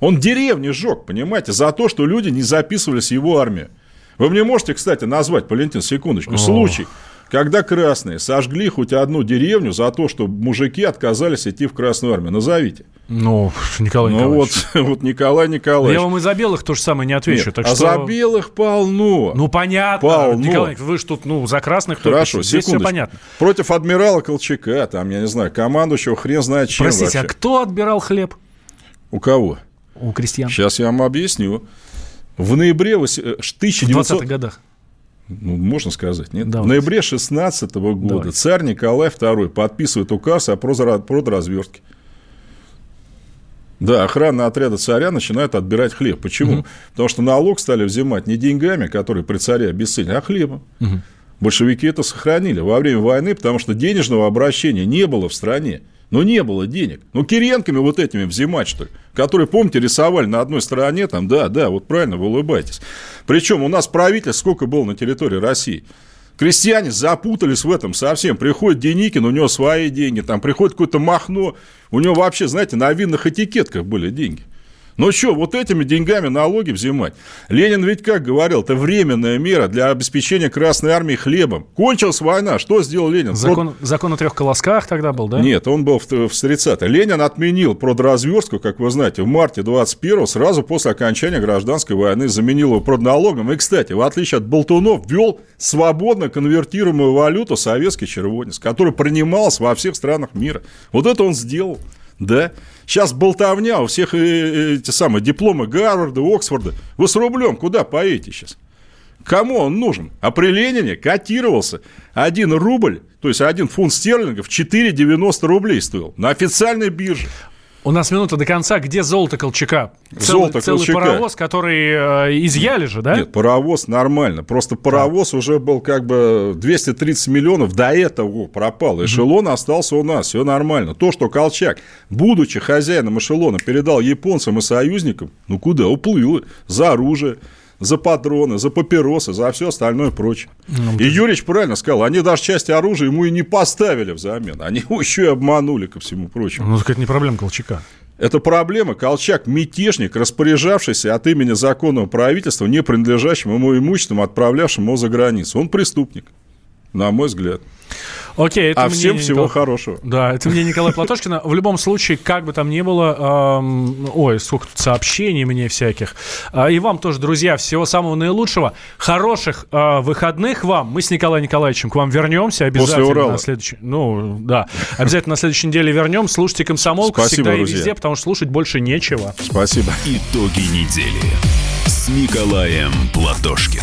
Он деревни сжег, понимаете, за то, что люди не записывались в его армию. Вы мне можете, кстати, назвать, Валентин, секундочку, О. случай, когда красные сожгли хоть одну деревню за то, что мужики отказались идти в Красную армию? Назовите. Ну, Николай ну, Николаевич. вот, вот Николай Николаевич. Я вам и за белых то же самое не отвечу. Нет, так а что... за белых полно. Ну, понятно. Полно. Николай, вы же тут, ну, за красных Хорошо, Здесь все понятно. Против адмирала Колчака, там, я не знаю, командующего хрен знает чем Простите, вообще. а кто отбирал хлеб? У кого? У крестьян. Сейчас я вам объясню. В ноябре 1900... В 20-х годах. Ну, можно сказать, нет? Давайте. В ноябре 16 -го года Давайте. царь Николай II подписывает указ о продразверстке. Да, охрана отряда царя начинает отбирать хлеб. Почему? Угу. Потому что налог стали взимать не деньгами, которые при царе обесценены, а хлебом. Угу. Большевики это сохранили во время войны, потому что денежного обращения не было в стране. Ну, не было денег. Ну, Киренками вот этими взимать, что ли? Которые, помните, рисовали на одной стороне, там, да, да, вот правильно, вы улыбаетесь. Причем у нас правительств сколько было на территории России? Крестьяне запутались в этом совсем. Приходит Деникин, у него свои деньги, там приходит какое-то Махно, у него вообще, знаете, на винных этикетках были деньги. Ну что, вот этими деньгами налоги взимать? Ленин ведь как говорил, это временная мера для обеспечения Красной Армии хлебом. Кончилась война, что сделал Ленин? Закон, Прод... закон о трех колосках тогда был, да? Нет, он был в, в 30 Ленин отменил продразверстку, как вы знаете, в марте 21 сразу после окончания гражданской войны, заменил его продналогом. И, кстати, в отличие от болтунов, ввел свободно конвертируемую валюту советский червонец, который принимался во всех странах мира. Вот это он сделал. Да? Сейчас болтовня, у всех эти самые дипломы Гарварда, Оксфорда. Вы с рублем куда поедете сейчас? Кому он нужен? А при Ленине котировался 1 рубль, то есть 1 фунт стерлингов 4,90 рублей стоил на официальной бирже. У нас минута до конца. Где золото Колчака? Золото целый, Колчака. Целый паровоз, который э, изъяли же, да? Нет, паровоз нормально. Просто паровоз да. уже был как бы 230 миллионов до этого пропал. Эшелон mm-hmm. остался у нас. Все нормально. То, что Колчак, будучи хозяином эшелона, передал японцам и союзникам, ну куда? Уплыло. За оружие за патроны, за папиросы, за все остальное прочее. Ну, и Юрич правильно сказал, они даже части оружия ему и не поставили взамен, они его еще и обманули ко всему прочему. Ну, так это не проблема Колчака. Это проблема. Колчак – мятежник, распоряжавшийся от имени законного правительства, не принадлежащим ему имуществом, отправлявшим его за границу. Он преступник, на мой взгляд. Окей, это а мне всем всего Никол... хорошего. Да, это мне Николай Платошкина. В любом случае, как бы там ни было, эм, ой, сколько тут сообщений мне всяких. Э, и вам тоже, друзья, всего самого наилучшего. Хороших э, выходных вам. Мы с Николаем Николаевичем к вам вернемся обязательно. После Урала. На следующей, ну, да. Обязательно на следующей неделе вернем. Слушайте «Комсомолку» Спасибо, всегда друзья. и везде, потому что слушать больше нечего. Спасибо. Итоги недели с Николаем Платошкиным.